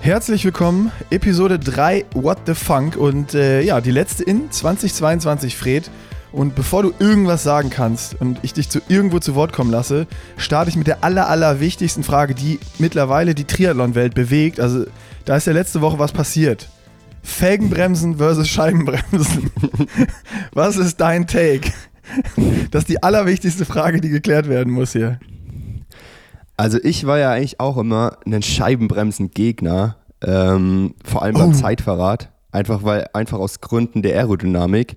Herzlich willkommen, Episode 3 What the Funk und äh, ja, die letzte in 2022, Fred. Und bevor du irgendwas sagen kannst und ich dich zu irgendwo zu Wort kommen lasse, starte ich mit der aller, aller wichtigsten Frage, die mittlerweile die Triathlon-Welt bewegt. Also da ist ja letzte Woche was passiert. Felgenbremsen versus Scheibenbremsen. was ist dein Take? Das ist die allerwichtigste Frage, die geklärt werden muss hier. Also ich war ja eigentlich auch immer ein Scheibenbremsen-Gegner, ähm, vor allem beim oh. Zeitverrat, einfach weil einfach aus Gründen der Aerodynamik.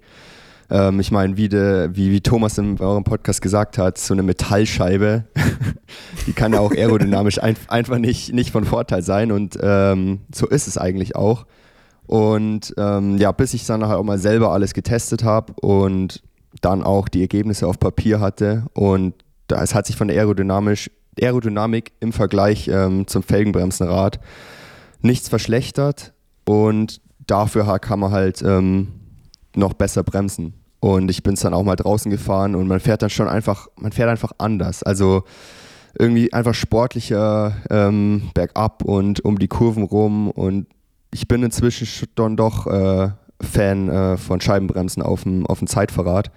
Ähm, ich meine, wie, wie, wie Thomas in eurem Podcast gesagt hat, so eine Metallscheibe, die kann ja auch aerodynamisch ein, einfach nicht, nicht von Vorteil sein und ähm, so ist es eigentlich auch. Und ähm, ja, bis ich dann nachher auch mal selber alles getestet habe und dann auch die Ergebnisse auf Papier hatte und es hat sich von der aerodynamisch Aerodynamik im Vergleich ähm, zum Felgenbremsenrad nichts verschlechtert und dafür kann man halt ähm, noch besser bremsen. Und ich bin es dann auch mal draußen gefahren und man fährt dann schon einfach, man fährt einfach anders. Also irgendwie einfach sportlicher ähm, bergab und um die Kurven rum. Und ich bin inzwischen dann doch äh, Fan äh, von Scheibenbremsen auf dem Zeitverrat.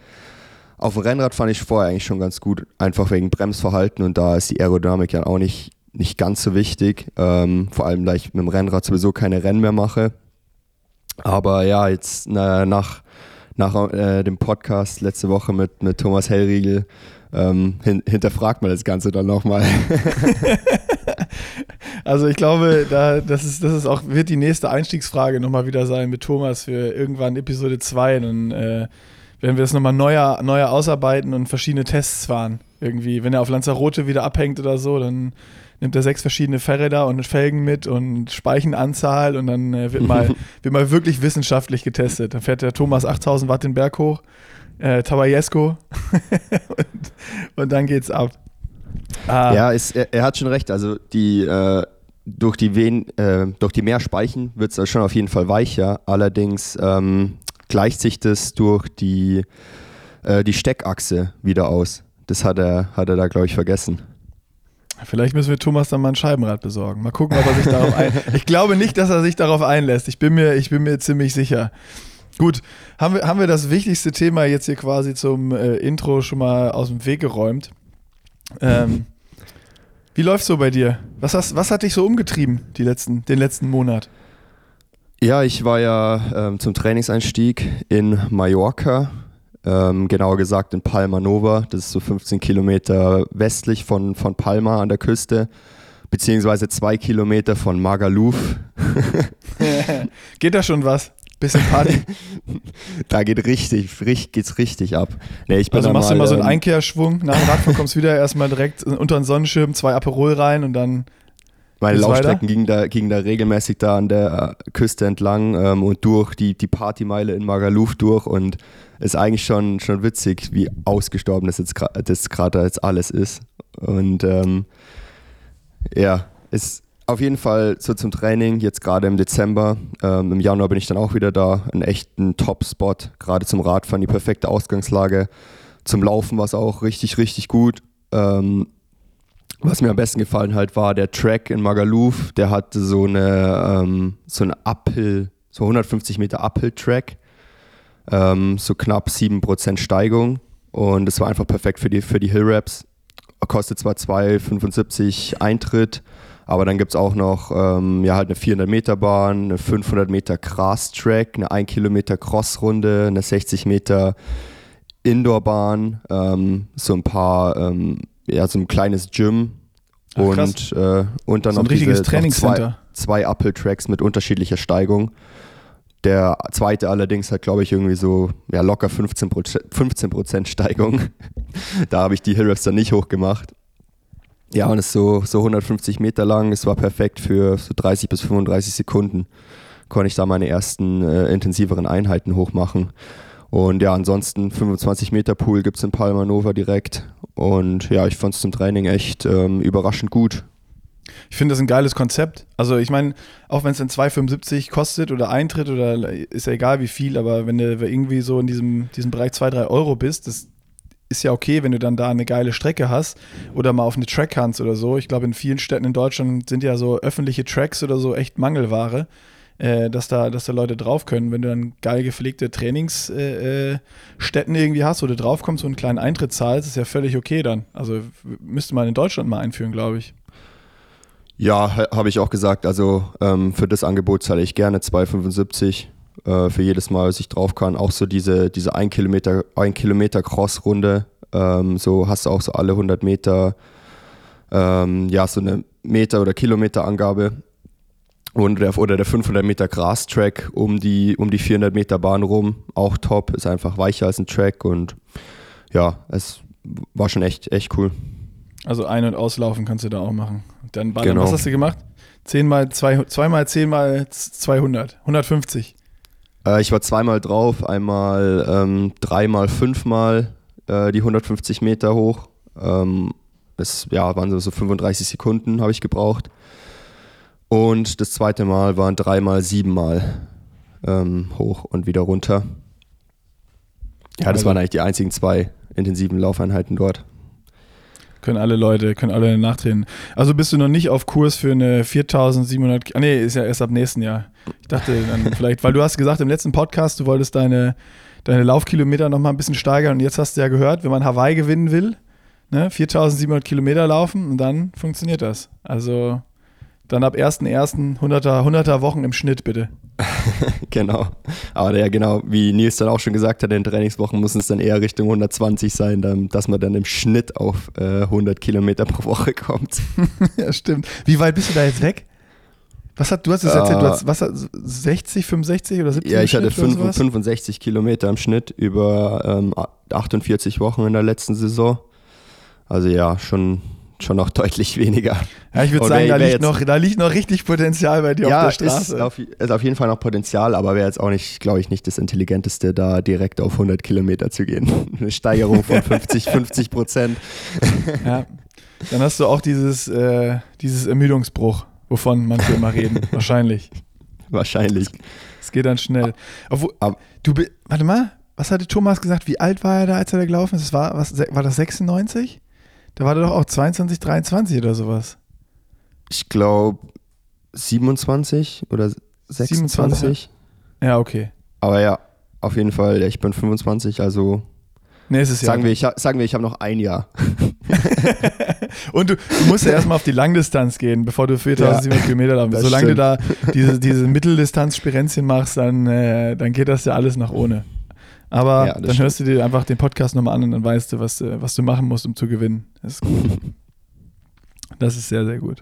Auf dem Rennrad fand ich vorher eigentlich schon ganz gut, einfach wegen Bremsverhalten und da ist die Aerodynamik ja auch nicht, nicht ganz so wichtig. Ähm, vor allem, da ich mit dem Rennrad sowieso keine Rennen mehr mache. Aber ja, jetzt na, nach, nach äh, dem Podcast letzte Woche mit, mit Thomas Hellriegel ähm, hin, hinterfragt man das Ganze dann nochmal. also ich glaube, da, das, ist, das ist auch, wird die nächste Einstiegsfrage nochmal wieder sein mit Thomas für irgendwann Episode 2. Dann äh, werden wir das nochmal neuer, neuer ausarbeiten und verschiedene Tests fahren. Irgendwie, wenn er auf Lanzarote wieder abhängt oder so, dann nimmt er sechs verschiedene Fahrräder und Felgen mit und Speichenanzahl und dann äh, wird, mal, wird mal wirklich wissenschaftlich getestet. Dann fährt der Thomas 8000 Watt den Berg hoch, äh, Tabajesco und, und, dann geht's ab. Ah. Ja, ist, er, er, hat schon recht. Also die äh, durch die Venen, äh, durch die mehr Speichen wird es schon auf jeden Fall weicher. Allerdings ähm, gleicht sich das durch die, äh, die Steckachse wieder aus. Das hat er, hat er da, glaube ich, vergessen. Vielleicht müssen wir Thomas dann mal ein Scheibenrad besorgen. Mal gucken, ob er sich darauf einlässt. Ich glaube nicht, dass er sich darauf einlässt. Ich bin mir, ich bin mir ziemlich sicher. Gut, haben wir, haben wir das wichtigste Thema jetzt hier quasi zum äh, Intro schon mal aus dem Weg geräumt. Ähm, wie läuft's so bei dir? Was, hast, was hat dich so umgetrieben die letzten, den letzten Monat? Ja, ich war ja ähm, zum Trainingseinstieg in Mallorca, ähm, genauer gesagt in Palma Nova. Das ist so 15 Kilometer westlich von, von Palma an der Küste, beziehungsweise zwei Kilometer von Magaluf. Geht da schon was? Bisschen Party? da geht richtig, richtig, geht's richtig ab. Nee, ich bin also machst mal, du mal so einen ähm, Einkehrschwung, nach dem Radfahren kommst du wieder erstmal direkt unter den Sonnenschirm, zwei Aperol rein und dann meine Laufstrecken gingen da, gingen da regelmäßig da an der äh, Küste entlang ähm, und durch die, die Partymeile in Magaluf durch und ist eigentlich schon, schon witzig, wie ausgestorben das jetzt das gerade jetzt alles ist. Und ähm, ja, ist auf jeden Fall so zum Training, jetzt gerade im Dezember. Ähm, Im Januar bin ich dann auch wieder da. Ein echten Top-Spot, gerade zum Radfahren, die perfekte Ausgangslage. Zum Laufen war es auch richtig, richtig gut. Ähm, was mir am besten gefallen hat, war der Track in Magaluf. Der hatte so eine, ähm, so eine Uphill, so 150 Meter Uphill-Track. Ähm, so knapp 7% Steigung. Und es war einfach perfekt für die, für die Hill-Raps. Kostet zwar 2,75 Eintritt, aber dann gibt es auch noch ähm, ja, halt eine 400 Meter Bahn, eine 500 Meter Grass-Track, eine 1 Kilometer Crossrunde, eine 60 Meter Indoor-Bahn, ähm, so ein paar ähm, ja, so ein kleines Gym Ach, und, äh, und dann so noch, diese, Trainingscenter. zwei, zwei Uphill-Tracks mit unterschiedlicher Steigung. Der zweite allerdings hat, glaube ich, irgendwie so ja, locker 15%, 15 Steigung. da habe ich die Hillraps dann nicht hochgemacht. Ja, und es ist so, so 150 Meter lang. Es war perfekt für so 30 bis 35 Sekunden. Konnte ich da meine ersten äh, intensiveren Einheiten hochmachen. Und ja, ansonsten 25 Meter Pool gibt es in Palma Nova direkt. Und ja, ich fand es zum Training echt ähm, überraschend gut. Ich finde das ein geiles Konzept. Also ich meine, auch wenn es dann 2,75 kostet oder Eintritt oder ist ja egal wie viel, aber wenn du irgendwie so in diesem, diesem Bereich 2, 3 Euro bist, das ist ja okay, wenn du dann da eine geile Strecke hast oder mal auf eine Track kannst oder so. Ich glaube, in vielen Städten in Deutschland sind ja so öffentliche Tracks oder so echt Mangelware, äh, dass, da, dass da Leute drauf können. Wenn du dann geil gepflegte Trainingsstätten äh, äh irgendwie hast, wo du drauf kommst und einen kleinen Eintritt zahlst, ist ja völlig okay dann. Also müsste man in Deutschland mal einführen, glaube ich. Ja, habe ich auch gesagt. Also ähm, für das Angebot zahle ich gerne 2,75 äh, für jedes Mal, was ich drauf kann. Auch so diese, diese 1 Kilometer, 1 Kilometer Cross-Runde. Ähm, so hast du auch so alle 100 Meter, ähm, ja, so eine Meter- oder Kilometer-Angabe. Und der, oder der 500 Meter Gras-Track um die, um die 400 Meter Bahn rum. Auch top, ist einfach weicher als ein Track und ja, es war schon echt, echt cool. Also ein- und auslaufen kannst du da auch machen. Dann genau. was hast du gemacht? 10 mal 2, 2 mal 10 mal 200, 150. Äh, ich war zweimal drauf, einmal ähm, dreimal, fünfmal äh, die 150 Meter hoch. Ähm, es ja, waren so 35 Sekunden, habe ich gebraucht. Und das zweite Mal waren dreimal, siebenmal ähm, hoch und wieder runter. Ja, das also. waren eigentlich die einzigen zwei intensiven Laufeinheiten dort. Können alle Leute, können alle nachtrainen. Also bist du noch nicht auf Kurs für eine 4700, ah nee, ist ja erst ab nächsten Jahr. Ich dachte dann vielleicht, weil du hast gesagt im letzten Podcast, du wolltest deine, deine Laufkilometer noch mal ein bisschen steigern und jetzt hast du ja gehört, wenn man Hawaii gewinnen will, ne, 4700 Kilometer laufen und dann funktioniert das. Also dann ab 1.1. 100er, 100er Wochen im Schnitt, bitte. genau. Aber ja, genau, wie Nils dann auch schon gesagt hat, in Trainingswochen muss es dann eher Richtung 120 sein, dann, dass man dann im Schnitt auf äh, 100 Kilometer pro Woche kommt. ja, stimmt. Wie weit bist du da jetzt weg? Was hat, du hast es erzählt, du hast, was hat, 60, 65 oder 70 Ja, ich hatte 5, 65 Kilometer im Schnitt über ähm, 48 Wochen in der letzten Saison. Also ja, schon schon noch deutlich weniger. Ja, ich würde sagen, da liegt, noch, da liegt noch richtig Potenzial bei dir ja, auf der Straße. Ist auf, ist auf jeden Fall noch Potenzial, aber wäre jetzt auch nicht, glaube ich, nicht das Intelligenteste, da direkt auf 100 Kilometer zu gehen. Eine Steigerung von 50, 50 Prozent. Ja, dann hast du auch dieses, äh, dieses Ermüdungsbruch, wovon manche immer reden. Wahrscheinlich. Wahrscheinlich. Es geht dann schnell. Obwohl, du, warte mal, was hatte Thomas gesagt? Wie alt war er da, als er da gelaufen ist? Das war, was, war das 96? Da war der doch auch 22, 23 oder sowas. Ich glaube 27 oder 26. 27? Ja, okay. Aber ja, auf jeden Fall, ich bin 25, also Nächstes Jahr. Sagen wir, ich, sagen wir, ich habe noch ein Jahr. und du, du, musst ja erstmal auf die Langdistanz gehen, bevor du 4700 ja, Kilometer laufst. Solange stimmt. du da diese, diese Mitteldistanz-Spirenzchen machst, dann, äh, dann geht das ja alles nach ohne. Aber ja, dann stimmt. hörst du dir einfach den Podcast nochmal an und dann weißt du, was, was du machen musst, um zu gewinnen. Das ist gut. das ist sehr, sehr gut.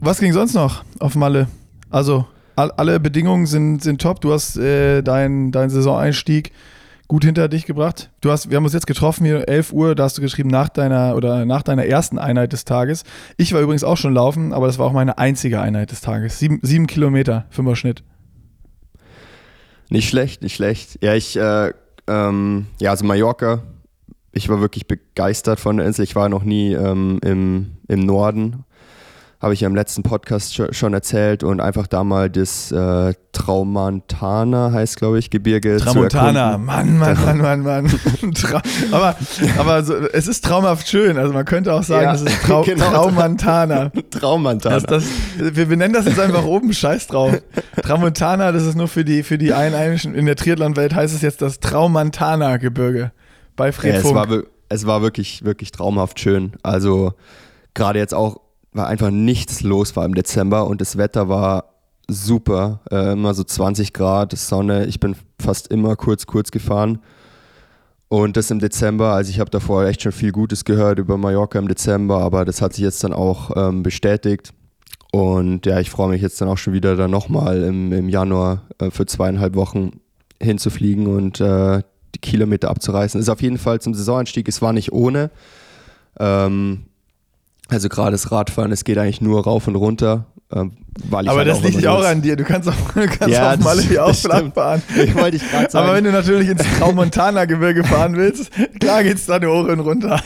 Was ging sonst noch auf Malle? Also, all, alle Bedingungen sind, sind top. Du hast äh, deinen dein Saisoneinstieg gut hinter dich gebracht. Du hast, wir haben uns jetzt getroffen hier 11 Uhr, da hast du geschrieben nach deiner oder nach deiner ersten Einheit des Tages. Ich war übrigens auch schon laufen, aber das war auch meine einzige Einheit des Tages. Sieben, sieben Kilometer, fünfer Schnitt. Nicht schlecht, nicht schlecht. Ja, ich, äh, ähm, ja, also Mallorca, ich war wirklich begeistert von der Insel. Ich war noch nie ähm, im, im Norden habe ich ja im letzten Podcast schon erzählt und einfach da mal das äh, Traumantana heißt, glaube ich, Gebirge. Tramontana, Mann, Mann, Mann, Mann, Mann. aber aber so, es ist traumhaft schön. Also man könnte auch sagen, ja, das ist Trau genau. Traumantana. Traumantana. Das, das, wir benennen das jetzt einfach oben, scheiß drauf. Tramontana, das ist nur für die, für die Einheimischen. In der Triathlon-Welt heißt es jetzt das Traumantana-Gebirge bei Fred ja, es war, es war wirklich, wirklich traumhaft schön. Also gerade jetzt auch war einfach nichts los war im Dezember und das Wetter war super. Äh, immer so 20 Grad, Sonne. Ich bin fast immer kurz, kurz gefahren. Und das im Dezember, also ich habe davor echt schon viel Gutes gehört über Mallorca im Dezember, aber das hat sich jetzt dann auch ähm, bestätigt. Und ja, ich freue mich jetzt dann auch schon wieder dann nochmal im, im Januar äh, für zweieinhalb Wochen hinzufliegen und äh, die Kilometer abzureißen. Ist auf jeden Fall zum Saisonanstieg, es war nicht ohne. Ähm, also gerade das Radfahren, es geht eigentlich nur rauf und runter. Ähm, weil ich aber halt das liegt ja auch an dir. Du kannst auch, kannst ja, auch mal hier auch flach fahren. Ich wollte ich gerade sagen. Aber wenn du natürlich ins Traumontana-Gebirge fahren willst, klar geht's da nur hoch und runter.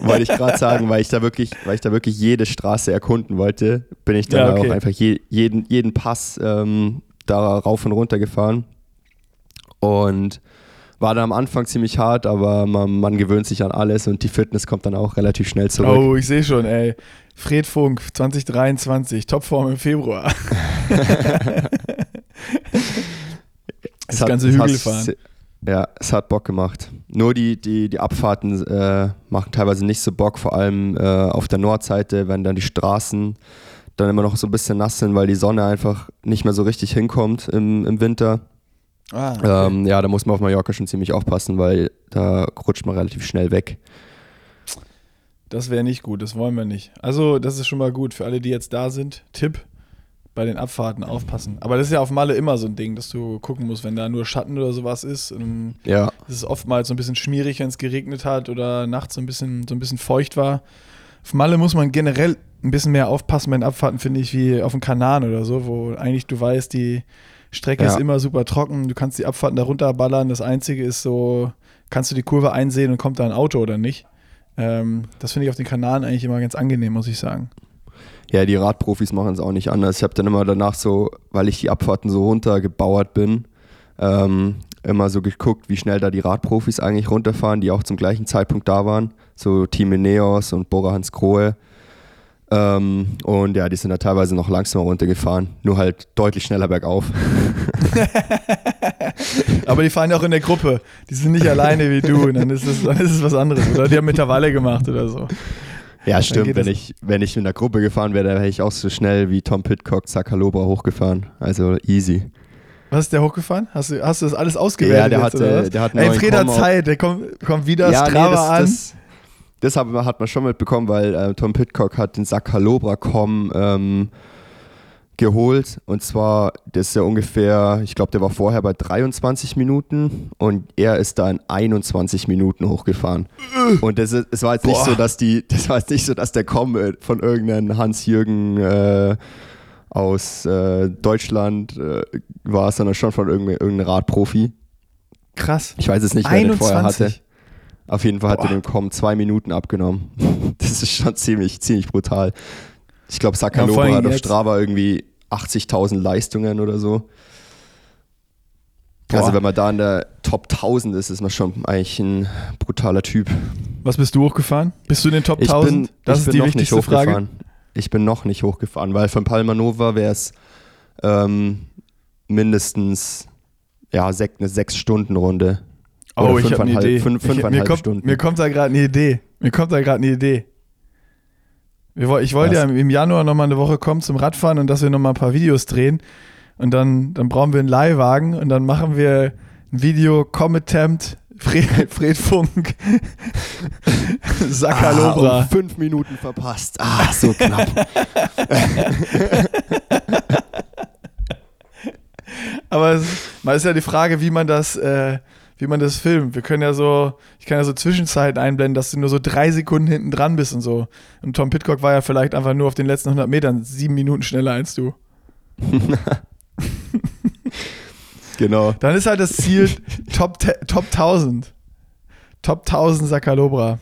Wollte ich gerade sagen, weil ich da wirklich, weil ich da wirklich jede Straße erkunden wollte, bin ich dann ja, okay. auch einfach je, jeden, jeden Pass ähm, da rauf und runter gefahren. Und war dann am Anfang ziemlich hart, aber man, man gewöhnt sich an alles und die Fitness kommt dann auch relativ schnell zurück. Oh, ich sehe schon, ey. Fred Funk 2023, Topform im Februar. das hat- ganze es Hügel hat- fahren. Ja, es hat Bock gemacht. Nur die, die, die Abfahrten äh, machen teilweise nicht so Bock, vor allem äh, auf der Nordseite, wenn dann die Straßen dann immer noch so ein bisschen nass sind, weil die Sonne einfach nicht mehr so richtig hinkommt im, im Winter. Ah, okay. Ähm, ja, da muss man auf Mallorca schon ziemlich aufpassen, weil da rutscht man relativ schnell weg. Das wäre nicht gut, das wollen wir nicht. Also, das ist schon mal gut für alle, die jetzt da sind. Tipp: bei den Abfahrten aufpassen. Aber das ist ja auf Malle immer so ein Ding, dass du gucken musst, wenn da nur Schatten oder sowas ist. Und Ja, es ist oftmals so ein bisschen schmierig, wenn es geregnet hat oder nachts so ein bisschen, so ein bisschen feucht war. Auf Malle muss man generell ein bisschen mehr aufpassen bei den Abfahrten, finde ich, wie auf dem Kanal oder so, wo eigentlich du weißt, die Strecke Ja. ist immer super trocken, du kannst die Abfahrten da runterballern. Das Einzige ist so, kannst du die Kurve einsehen und kommt da ein Auto oder nicht. Ähm, das finde ich auf den Kanaren eigentlich immer ganz angenehm, muss ich sagen. Ja, die Radprofis machen es auch nicht anders. Ich habe dann immer danach so, weil ich die Abfahrten so runtergebauert bin, ähm, immer so geguckt, wie schnell da die Radprofis eigentlich runterfahren, die auch zum gleichen Zeitpunkt da waren. So Team Ineos und Bora Hans Grohe. Ähm, und ja, die sind da teilweise noch langsamer runtergefahren, nur halt deutlich schneller bergauf. Aber die fahren ja auch in der Gruppe. Die sind nicht alleine wie du. Und dann ist es, dann ist es was anderes. Oder die haben Intervalle gemacht oder so. Ja, stimmt. Wenn ich, wenn ich in der Gruppe gefahren wäre, dann wäre ich auch so schnell wie Tom Pitcock, Zakalobra hochgefahren. Also easy. Was ist der hochgefahren? Hast du, hast du das alles ausgewertet? Ja, der jetzt, hat, oder was? der hat Ey, Fred hat Zeit. Der kommt, kommt wieder ja, Strava das, an. Das, das hat, hat man schon mitbekommen, weil äh, Tom Pitcock hat den Sakalobra.com ähm, geholt. Und zwar, das ist ja ungefähr, ich glaube, der war vorher bei 23 Minuten und er ist da in 21 Minuten hochgefahren. Und das ist, es war jetzt nicht so, dass die, das war jetzt nicht so, dass der Com äh, von irgendeinem Hans-Jürgen äh, aus äh, Deutschland äh, war, sondern schon von irgendeinem Radprofi. Krass. Ich weiß jetzt nicht, wer den vorher hatte. 21. Auf jeden Fall hat er dem Com zwei Minuten abgenommen. Das ist schon ziemlich, ziemlich brutal. Ich glaube, Ja, Sakalova allem hat auf Strava irgendwie 80.000 Leistungen oder so. Boah. Also wenn man da in der Top 1000 ist, ist man schon eigentlich ein brutaler Typ. Was bist du hochgefahren? Bist du in den Top Ich 1000? bin, das ich ist bin die noch nicht wichtigste Frage. hochgefahren. Ich bin noch nicht hochgefahren, weil von Palmanova wäre es ähm, mindestens ja, sech, eine 6-Stunden-Runde. Oh, Oder ich habe eine fünfeinhalb- Idee. fünf- ich, mir, fünfeinhalb kommt, Stunden. mir kommt da gerade eine Idee. Mir kommt da gerade eine Idee. Ich wollte ja im Januar nochmal eine Woche kommen zum Radfahren und dass wir nochmal ein paar Videos drehen. Und dann, dann brauchen wir einen Leihwagen und dann machen wir ein Video Comet-Tempt, Fred, Fred Funk, Sakalobra. Ah, um fünf Minuten verpasst. Ah, so knapp. Aber es ist ja die Frage, wie man das, äh, wie man das filmt. Wir können ja so, ich kann ja so Zwischenzeiten einblenden, dass du nur so drei Sekunden hinten dran bist und so. Und Tom Pitcock war ja vielleicht einfach nur auf den letzten 100 Metern sieben Minuten schneller als du. genau. Dann ist halt das Ziel Top, Top 1000. Top 1000 Sakalobra.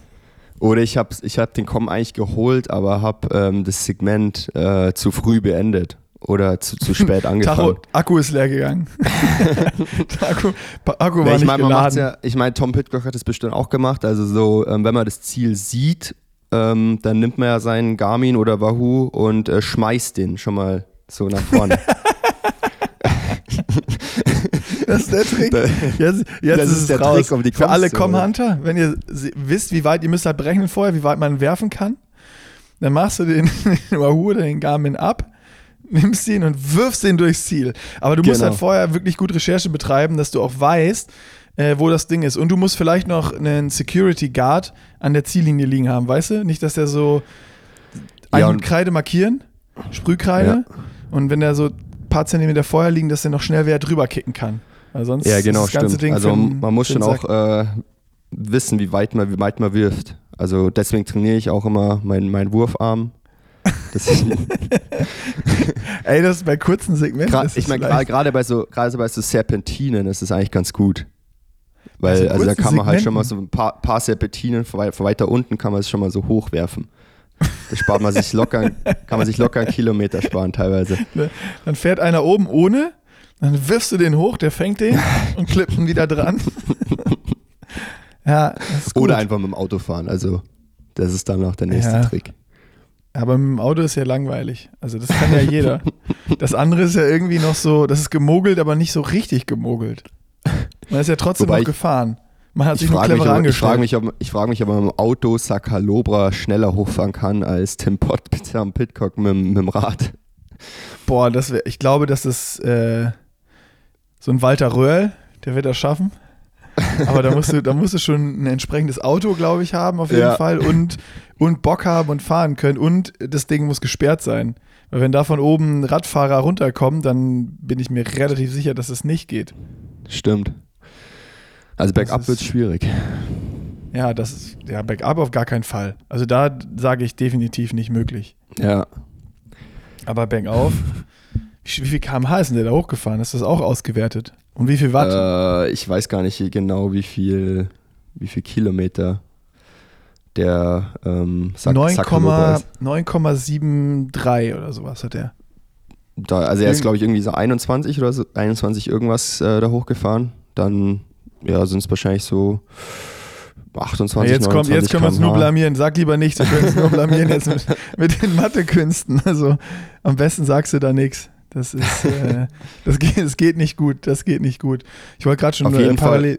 Oder ich habe ich hab den Com eigentlich geholt, aber habe ähm, das Segment äh, zu früh beendet. Oder zu, zu spät angefangen. Akku ist leer gegangen. Akku, Akku war Ja, ich nicht geladen. ja, ich meine, Tom Pitcock hat es bestimmt auch gemacht. Also so, ähm, wenn man das Ziel sieht, ähm, dann nimmt man ja seinen Garmin oder Wahoo und äh, schmeißt den schon mal so nach vorne. Das ist der Trick. Jetzt, jetzt Das ist, ist es der raus. Trick, um die Für alle zu holen. Com-Hunter, wenn ihr wisst, wie weit, ihr müsst halt berechnen vorher, wie weit man werfen kann, dann machst du den Wahoo oder den Garmin ab, nimmst ihn und wirfst den durchs Ziel. Aber du musst Genau. halt vorher wirklich gut Recherche betreiben, dass du auch weißt, äh, wo das Ding ist. Und du musst vielleicht noch einen Security Guard an der Ziellinie liegen haben, weißt du? Nicht, dass der so Ja, ein und- Kreide markieren, Sprühkreide, und wenn der so ein paar Zentimeter vorher liegen, dass der noch schnell wer drüber kicken kann. Weil sonst ja, ist genau, das ganze stimmt. Ding also den- man muss schon auch äh, wissen, wie weit man, wie weit man wirft. Also deswegen trainiere ich auch immer meinen mein Wurfarm. Das ist, Ey, das ist bei kurzen Segmenten. Gra- ich meine, gerade bei so, gerade bei so Serpentinen ist es eigentlich ganz gut. Weil, Also also da kann man halt schon mal Segmenten. so ein paar, paar Serpentinen von wei- von weiter unten kann man es schon mal so hochwerfen. Da spart man sich locker, kann man sich locker einen Kilometer sparen teilweise. Dann fährt einer oben ohne, Dann wirfst du den hoch, der fängt den und klippt ihn wieder dran. ja. Oder einfach mit dem Auto fahren. Also, das ist dann noch der nächste Ja. Trick. Aber mit dem Auto ist ja langweilig. Also das kann ja jeder. Das andere ist ja irgendwie noch so, das ist gemogelt, aber nicht so richtig gemogelt. Man ist ja trotzdem Wobei noch gefahren. Man hat Ich sich nur cleverer ob- ich frage mich, ob, ich frage mich, ob man mit dem Auto Sakalobra schneller hochfahren kann als Tim Pott am Pitcock mit, dem- mit dem Rad. Boah, das wär, ich glaube, dass das äh, so ein Walter Röhrl, der wird das schaffen. Aber da musst du, da musst du schon ein entsprechendes Auto, glaube ich, haben auf jeden Ja. Fall und, und Bock haben und fahren können. Und das Ding muss gesperrt sein. Weil wenn da von oben Radfahrer runterkommen, dann bin ich mir relativ sicher, dass es nicht geht. Stimmt. Also bergab wird es schwierig. Ja, das ist, ja, Backup auf gar keinen Fall. Also da sage ich definitiv nicht möglich. Ja. Aber bergauf, wie, wie viel kmh ist denn der da hochgefahren? Ist das auch ausgewertet? Und wie viel Watt? Äh, ich weiß gar nicht genau, wie viel, wie viel Kilometer der ähm, Sak 9, Sakalobra ist. 9,73 oder sowas hat er. Da, also er ist, glaube ich, irgendwie so 21 oder so, 21 irgendwas äh, da hochgefahren. Dann ja, sind es wahrscheinlich so 28, Ja, jetzt kommt, 29 jetzt können wir uns nur blamieren. Sag lieber nichts, wir können uns nur blamieren jetzt mit, mit den Mathekünsten. Also am besten sagst du da nichts. Das ist, äh, das, geht, das geht nicht gut. Das geht nicht gut. Ich wollte gerade schon Auf jeden Fall.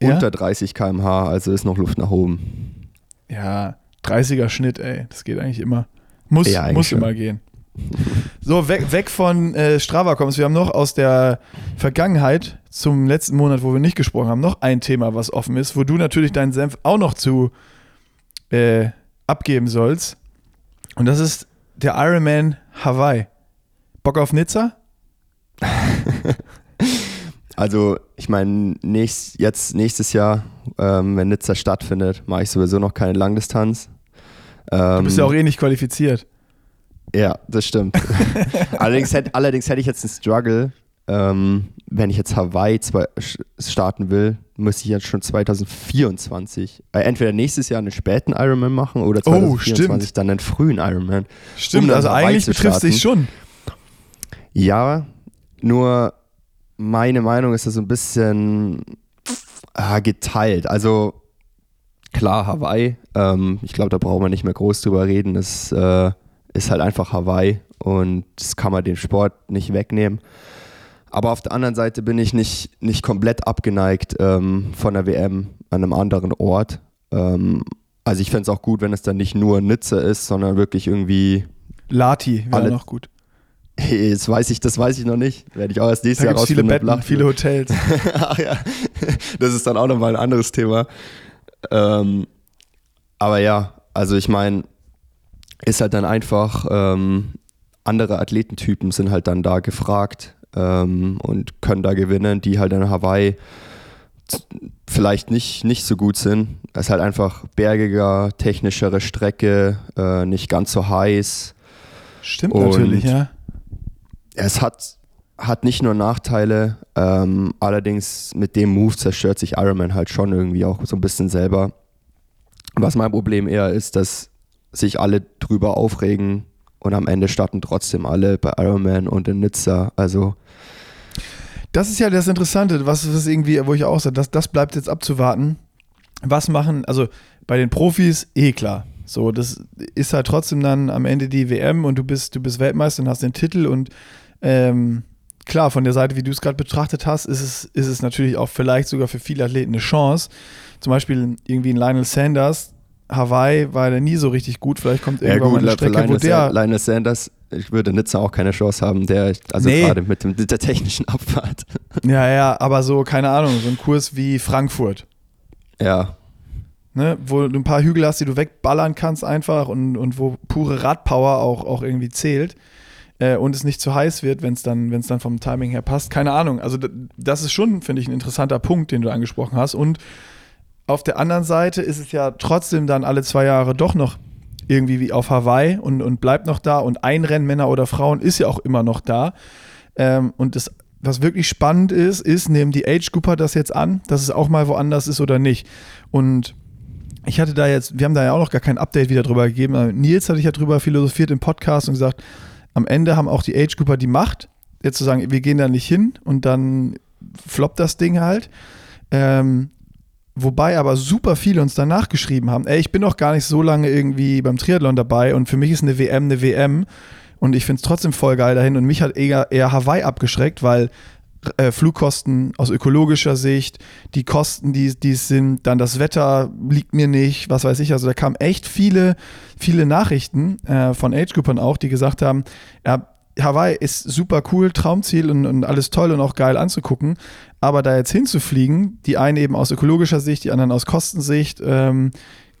Ja? Unter 30 km/h, also ist noch Luft nach oben. Ja, 30er Schnitt, ey. Das geht eigentlich immer. Muss, Ja, muss schon. immer gehen. So, weg, weg von äh, Strava kommst. Wir haben noch aus der Vergangenheit zum letzten Monat, wo wir nicht gesprochen haben, noch ein Thema, was offen ist, wo du natürlich deinen Senf auch noch zu äh, abgeben sollst. Und das ist der Ironman Hawaii. Bock auf Nizza? Also, ich meine, nächst, jetzt nächstes Jahr, ähm, wenn Nizza stattfindet, mache ich sowieso noch keine Langdistanz. Ähm, Du bist ja auch eh nicht qualifiziert. Ja, das stimmt. allerdings, hätte, allerdings hätte ich jetzt einen Struggle, ähm, wenn ich jetzt Hawaii zwei, starten will, müsste ich jetzt schon 2024, äh, entweder nächstes Jahr einen späten Ironman machen oder Oh, 2024 stimmt. dann einen frühen Ironman. Stimmt, Um also Hawaii eigentlich betrifft es dich schon. Ja, nur meine Meinung ist da so ein bisschen ah, geteilt. Also klar, Hawaii, ähm, ich glaube, da brauchen wir nicht mehr groß drüber reden. Das äh, ist halt einfach Hawaii und das kann man dem Sport nicht wegnehmen. Aber auf der anderen Seite bin ich nicht, nicht komplett abgeneigt ähm, von der WM an einem anderen Ort. Ähm, also ich fände es auch gut, wenn es dann nicht nur Nizza ist, sondern wirklich irgendwie Lati wäre noch gut. Hey, das weiß ich, das weiß ich noch nicht. Werde ich auch erst nächstes Da Jahr viele rausfinden, ob Betten, viele Hotels. Ach ja, das ist dann auch nochmal ein anderes Thema. Ähm, aber ja, also ich meine, ist halt dann einfach, ähm, andere Athletentypen sind halt dann da gefragt ähm, und können da gewinnen, die halt in Hawaii vielleicht nicht, nicht so gut sind. Es ist halt einfach bergiger, technischere Strecke, äh, nicht ganz so heiß. Stimmt Und- natürlich, ja. Es hat, hat nicht nur Nachteile, ähm, allerdings mit dem Move zerstört sich Iron Man halt schon irgendwie auch so ein bisschen selber. Was mein Problem eher ist, dass sich alle drüber aufregen und am Ende starten trotzdem alle bei Iron Man und in Nizza. Also Das ist ja das Interessante, was, was irgendwie, wo ich auch sage, das, das bleibt jetzt abzuwarten. Was machen, also bei den Profis, eh klar. So, das ist halt trotzdem dann am Ende die WM und du bist, du bist Weltmeister und hast den Titel und ähm, klar, von der Seite, wie du es gerade betrachtet hast, ist es, ist es natürlich auch vielleicht sogar für viele Athleten eine Chance. Zum Beispiel irgendwie ein Lionel Sanders, Hawaii war der nie so richtig gut, vielleicht kommt ja irgendwann gut, mal eine Strecke, wo Linus, der Linus Sanders, ich würde Nizza auch keine Chance haben, der, also Nee. gerade mit, dem, mit der technischen Abfahrt. Ja, ja, aber so, keine Ahnung, so ein Kurs wie Frankfurt. Ja, ne, wo du ein paar Hügel hast, die du wegballern kannst einfach und, und wo pure Radpower auch, auch irgendwie zählt äh, und es nicht zu heiß wird, wenn es dann, wenn's dann vom Timing her passt. Keine Ahnung. Also das ist schon, finde ich, ein interessanter Punkt, den du angesprochen hast. Und auf der anderen Seite ist es ja trotzdem dann alle zwei Jahre doch noch irgendwie wie auf Hawaii und, und bleibt noch da und ein Rennen, Männer oder Frauen, ist ja auch immer noch da. Ähm, und das, was wirklich spannend ist, ist, nehmen die Age-Grupper das jetzt an, dass es auch mal woanders ist oder nicht. Und ich hatte da jetzt, wir haben da ja auch noch gar kein Update wieder drüber gegeben. Nils hatte ich ja drüber philosophiert im Podcast und gesagt, am Ende haben auch die Age-Grupper die Macht, jetzt zu sagen, wir gehen da nicht hin und dann floppt das Ding halt. Ähm, wobei aber super viele uns danach geschrieben haben, ey, ich bin noch gar nicht so lange irgendwie beim Triathlon dabei und für mich ist eine WM eine WM und ich finde es trotzdem voll geil dahin und mich hat eher, eher Hawaii abgeschreckt, weil äh, Flugkosten aus ökologischer Sicht, die Kosten, die, die es sind, dann das Wetter liegt mir nicht, was weiß ich. Also da kamen echt viele, viele Nachrichten äh, von Age-Groupern auch, die gesagt haben, ja, Hawaii ist super cool, Traumziel und, und, alles toll und auch geil anzugucken. Aber da jetzt hinzufliegen, die einen eben aus ökologischer Sicht, die anderen aus Kostensicht, ähm,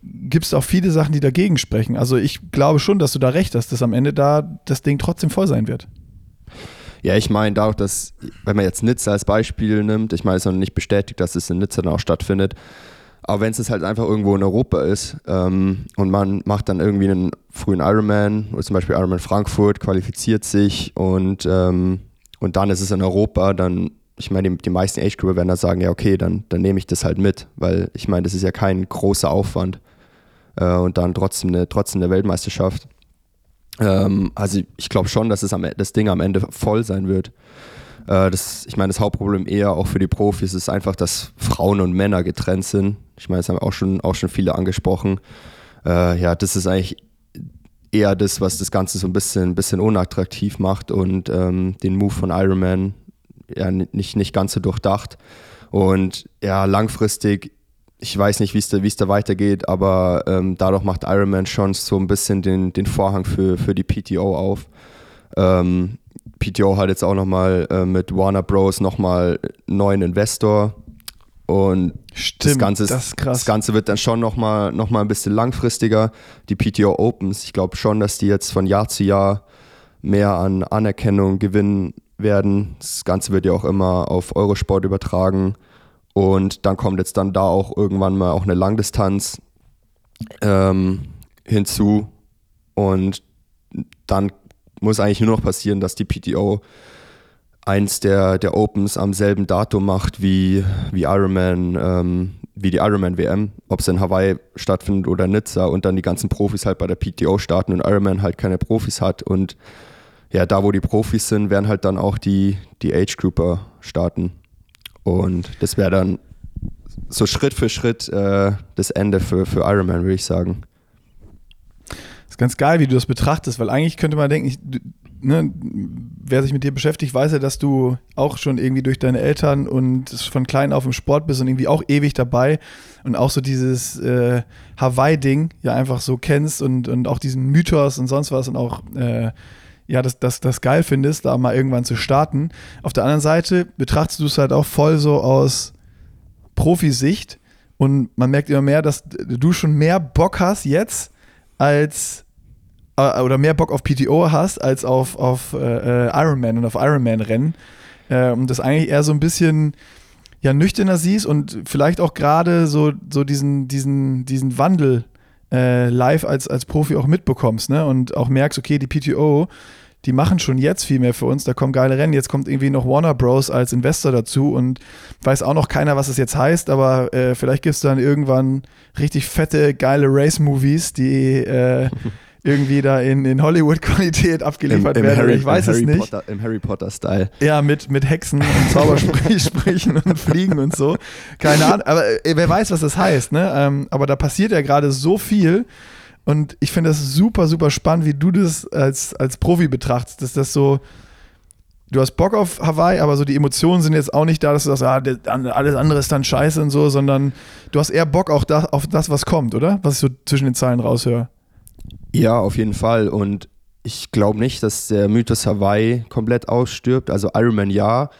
gibt es auch viele Sachen, die dagegen sprechen. Also ich glaube schon, dass du da recht hast, dass am Ende da das Ding trotzdem voll sein wird. Ja, ich meine auch, dass, wenn man jetzt Nizza als Beispiel nimmt, ich meine, es ist noch nicht bestätigt, dass es in Nizza dann auch stattfindet, aber wenn es halt einfach irgendwo in Europa ist ähm, und man macht dann irgendwie einen frühen Ironman oder zum Beispiel Ironman Frankfurt, qualifiziert sich und, ähm, und dann ist es in Europa, dann, ich meine, die, die meisten Age-Grouper werden da sagen, ja okay, dann, dann nehme ich das halt mit, weil ich meine, das ist ja kein großer Aufwand äh, und dann trotzdem eine, trotzdem eine Weltmeisterschaft. Ähm, also ich glaube schon, dass es am, das Ding am Ende voll sein wird. Äh, das, ich meine, das Hauptproblem eher auch für die Profis ist einfach, dass Frauen und Männer getrennt sind. Ich meine, das haben auch schon, auch schon viele angesprochen. Äh, ja, das ist eigentlich eher das, was das Ganze so ein bisschen, bisschen unattraktiv macht und ähm, den Move von Ironman ja nicht, nicht ganz so durchdacht. Und ja, langfristig ich weiß nicht, wie es da, da weitergeht, aber ähm, dadurch macht Iron Man schon so ein bisschen den, den Vorhang für, für die PTO auf. Ähm, PTO hat jetzt auch nochmal äh, mit Warner Bros. nochmal neuen Investor. Und Stimmt, das, Ganze, das, das, Ganze wird dann schon nochmal noch mal ein bisschen langfristiger. Die PTO Opens, ich glaube schon, dass die jetzt von Jahr zu Jahr mehr an Anerkennung gewinnen werden. Das Ganze wird ja auch immer auf Eurosport übertragen. Und dann kommt jetzt dann da auch irgendwann mal auch eine Langdistanz ähm, hinzu. Und dann muss eigentlich nur noch passieren, dass die PTO eins der, der Opens am selben Datum macht wie, wie Ironman, ähm, wie die Ironman WM, ob es in Hawaii stattfindet oder Nizza und dann die ganzen Profis halt bei der PTO starten und Ironman halt keine Profis hat und ja, da wo die Profis sind, werden halt dann auch die, die Age Grouper starten. Und das wäre dann so Schritt für Schritt äh, das Ende für, für Iron Man, würde ich sagen. Das ist ganz geil, wie du das betrachtest, weil eigentlich könnte man denken, ich, ne, wer sich mit dir beschäftigt, weiß ja, dass du auch schon irgendwie durch deine Eltern und von klein auf im Sport bist und irgendwie auch ewig dabei und auch so dieses äh, Hawaii-Ding ja einfach so kennst und, und auch diesen Mythos und sonst was und auch äh, ja, das, das, das geil findest, da mal irgendwann zu starten. Auf der anderen Seite betrachtest du es halt auch voll so aus Profisicht und man merkt immer mehr, dass du schon mehr Bock hast jetzt als äh, oder mehr Bock auf PTO hast als auf, auf äh, Ironman und auf Ironman-Rennen. Äh, und das eigentlich eher so ein bisschen ja, nüchterner siehst und vielleicht auch gerade so, so diesen, diesen, diesen Wandel äh, live als, als Profi auch mitbekommst, ne? Und auch merkst, okay, die PTO, die machen schon jetzt viel mehr für uns, da kommen geile Rennen, jetzt kommt irgendwie noch Warner Bros. als Investor dazu und weiß auch noch keiner, was es jetzt heißt, aber äh, vielleicht gibt es dann irgendwann richtig fette, geile Race-Movies, die äh, irgendwie da in, in Hollywood-Qualität abgeliefert Im, im werden. Harry, ich weiß es Harry nicht. Potter, Im Harry Potter-Style. Ja, mit, mit Hexen und Zaubersprüchen und Fliegen und so. Keine Ahnung, aber äh, wer weiß, was das heißt. Ne? Ähm, aber da passiert ja gerade so viel. Und ich finde das super, super spannend, wie du das als, als Profi betrachtest, dass das so, du hast Bock auf Hawaii, aber so die Emotionen sind jetzt auch nicht da, dass du sagst, ah, alles andere ist dann scheiße und so, sondern du hast eher Bock auch da, auf das, was kommt, oder? Was ich so zwischen den Zeilen raushöre. Ja, auf jeden Fall. Und ich glaube nicht, dass der Mythos Hawaii komplett ausstirbt. Also Ironman ja.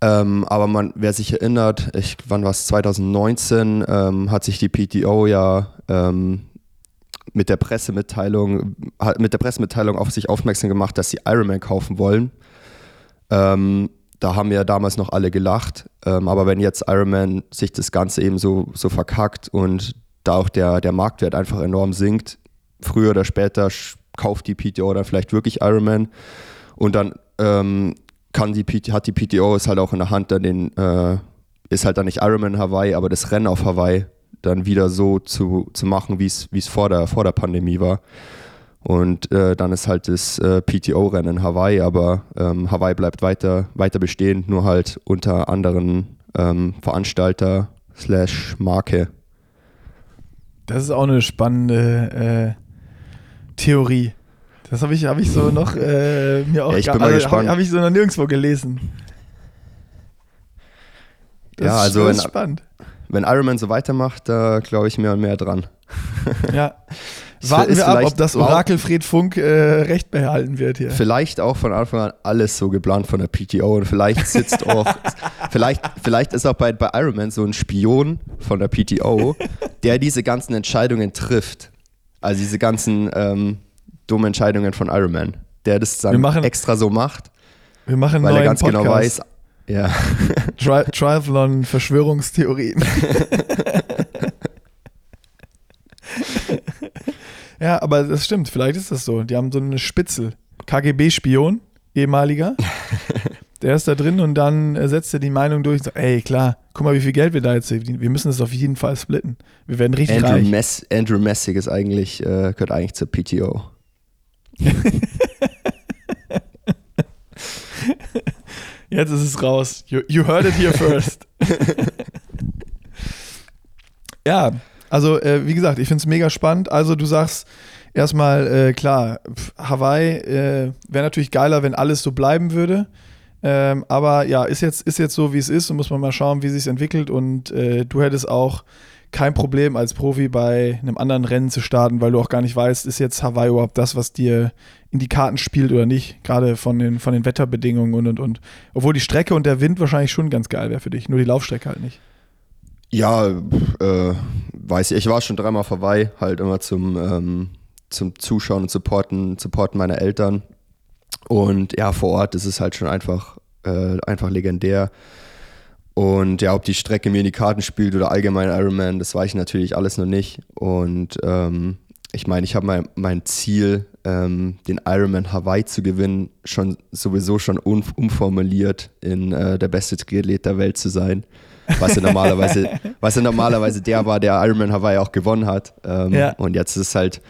Ähm, aber man, wer sich erinnert, ich, wann war es 2019, ähm, hat sich die PTO ja ähm, mit der Pressemitteilung, mit der Pressemitteilung auf sich aufmerksam gemacht, dass sie Ironman kaufen wollen. Ähm, da haben ja damals noch alle gelacht. Ähm, aber wenn jetzt Ironman sich das Ganze eben so, so verkackt und da auch der, der Marktwert einfach enorm sinkt, früher oder später kauft die PTO dann vielleicht wirklich Ironman und dann ähm, kann die hat die PTO es halt auch in der Hand, dann den, äh, ist halt dann nicht Ironman Hawaii, aber das Rennen auf Hawaii dann wieder so zu, zu machen, wie es vor der, vor der Pandemie war. Und äh, dann ist halt das äh, PTO-Rennen in Hawaii, aber ähm, Hawaii bleibt weiter, weiter bestehen, nur halt unter anderen ähm, Veranstalter slash Marke. Das ist auch eine spannende äh, Theorie. Das habe ich, hab ich so noch äh, mir auch Ja, ich bin mal also, gespannt. Habe hab ich so noch nirgendwo gelesen. Das Ja, also ist spannend. Wenn Ironman so weitermacht, da glaube ich mehr und mehr dran. Ja. Warten wir ab, ob das Orakel Fred Funk äh, recht behalten wird hier. Vielleicht auch von Anfang an alles so geplant von der PTO und vielleicht sitzt auch, vielleicht, vielleicht ist auch bei, bei Ironman so ein Spion von der PTO, der diese ganzen Entscheidungen trifft. Also diese ganzen ähm, dummen Entscheidungen von Ironman. Der das dann machen- extra so macht, Wir machen weil er ganz Podcast. genau weiß, ja, Tri Triathlon Verschwörungstheorien. ja, aber das stimmt, vielleicht ist das so. Die haben so eine Spitzel. KGB-Spion, ehemaliger. Der ist da drin und dann äh, setzt er die Meinung durch und sagt, ey, klar, guck mal, wie viel Geld wir da jetzt verdienen. Wir müssen das auf jeden Fall splitten. Wir werden richtig Andrew, reich. Mess, Andrew Messig ist eigentlich, äh, gehört eigentlich zur PTO. Jetzt ist es raus. You, you heard it here first. ja, also äh, wie gesagt, ich finde es mega spannend. Also du sagst erstmal, äh, klar, Hawaii äh, wäre natürlich geiler, wenn alles so bleiben würde. Ähm, aber ja, ist jetzt, ist jetzt so, wie es ist und muss man mal schauen, wie sich entwickelt. Und äh, du hättest auch kein Problem als Profi bei einem anderen Rennen zu starten, weil du auch gar nicht weißt, ist jetzt Hawaii überhaupt das, was dir in die Karten spielt oder nicht, gerade von den, von den Wetterbedingungen und und und. Obwohl die Strecke und der Wind wahrscheinlich schon ganz geil wäre für dich, nur die Laufstrecke halt nicht. Ja, äh, weiß ich. Ich war schon dreimal vorbei, halt immer zum, ähm, zum Zuschauen und Supporten, Supporten meiner Eltern. Und ja, vor Ort ist es halt schon einfach, äh, einfach legendär. Und ja, ob die Strecke mir in die Karten spielt oder allgemein Ironman, das weiß ich natürlich alles noch nicht. Und ähm, ich meine, ich habe mein, mein Ziel, ähm, den Ironman Hawaii zu gewinnen, schon sowieso schon un, umformuliert, in äh, der beste Triathlet der Welt zu sein. Was ja normalerweise, was ja normalerweise der war, der Ironman Hawaii auch gewonnen hat. Ähm, Ja. Und jetzt ist es halt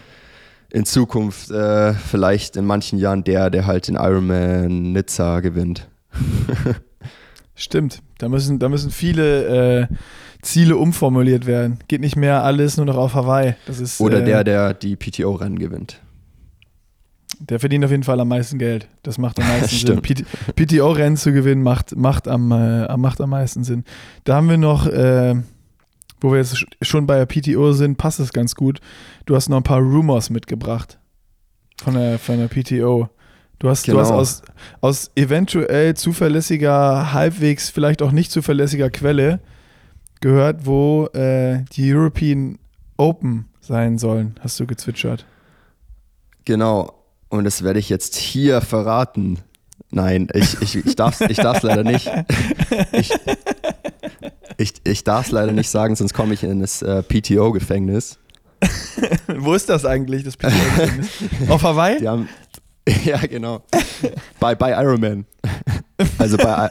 in Zukunft äh, vielleicht in manchen Jahren der, der halt den Ironman Nizza gewinnt. Stimmt, da müssen, da müssen viele äh, Ziele umformuliert werden. Geht nicht mehr alles nur noch auf Hawaii. Das ist, Oder äh, der, der die PTO-Rennen gewinnt. Der verdient auf jeden Fall am meisten Geld. Das macht am meisten Sinn. PTO-Rennen zu gewinnen macht, macht, am, äh, macht am meisten Sinn. Da haben wir noch, äh, wo wir jetzt sch- schon bei der PTO sind, passt es ganz gut. Du hast noch ein paar Rumors mitgebracht von der, von der PTO. Du hast, du hast Genau. aus, aus eventuell zuverlässiger, halbwegs vielleicht auch nicht zuverlässiger Quelle gehört, wo äh, die European Open sein sollen, hast du gezwitschert. Genau. Und das werde ich jetzt hier verraten. Nein, ich, ich, ich darf es ich darf's leider nicht. Ich, ich, ich darf es leider nicht sagen, sonst komme ich in das äh, PTO-Gefängnis. Wo ist das eigentlich, das PTO-Gefängnis? Auf Hawaii? Die haben. Ja, genau. bei, bei Ironman. Also bei.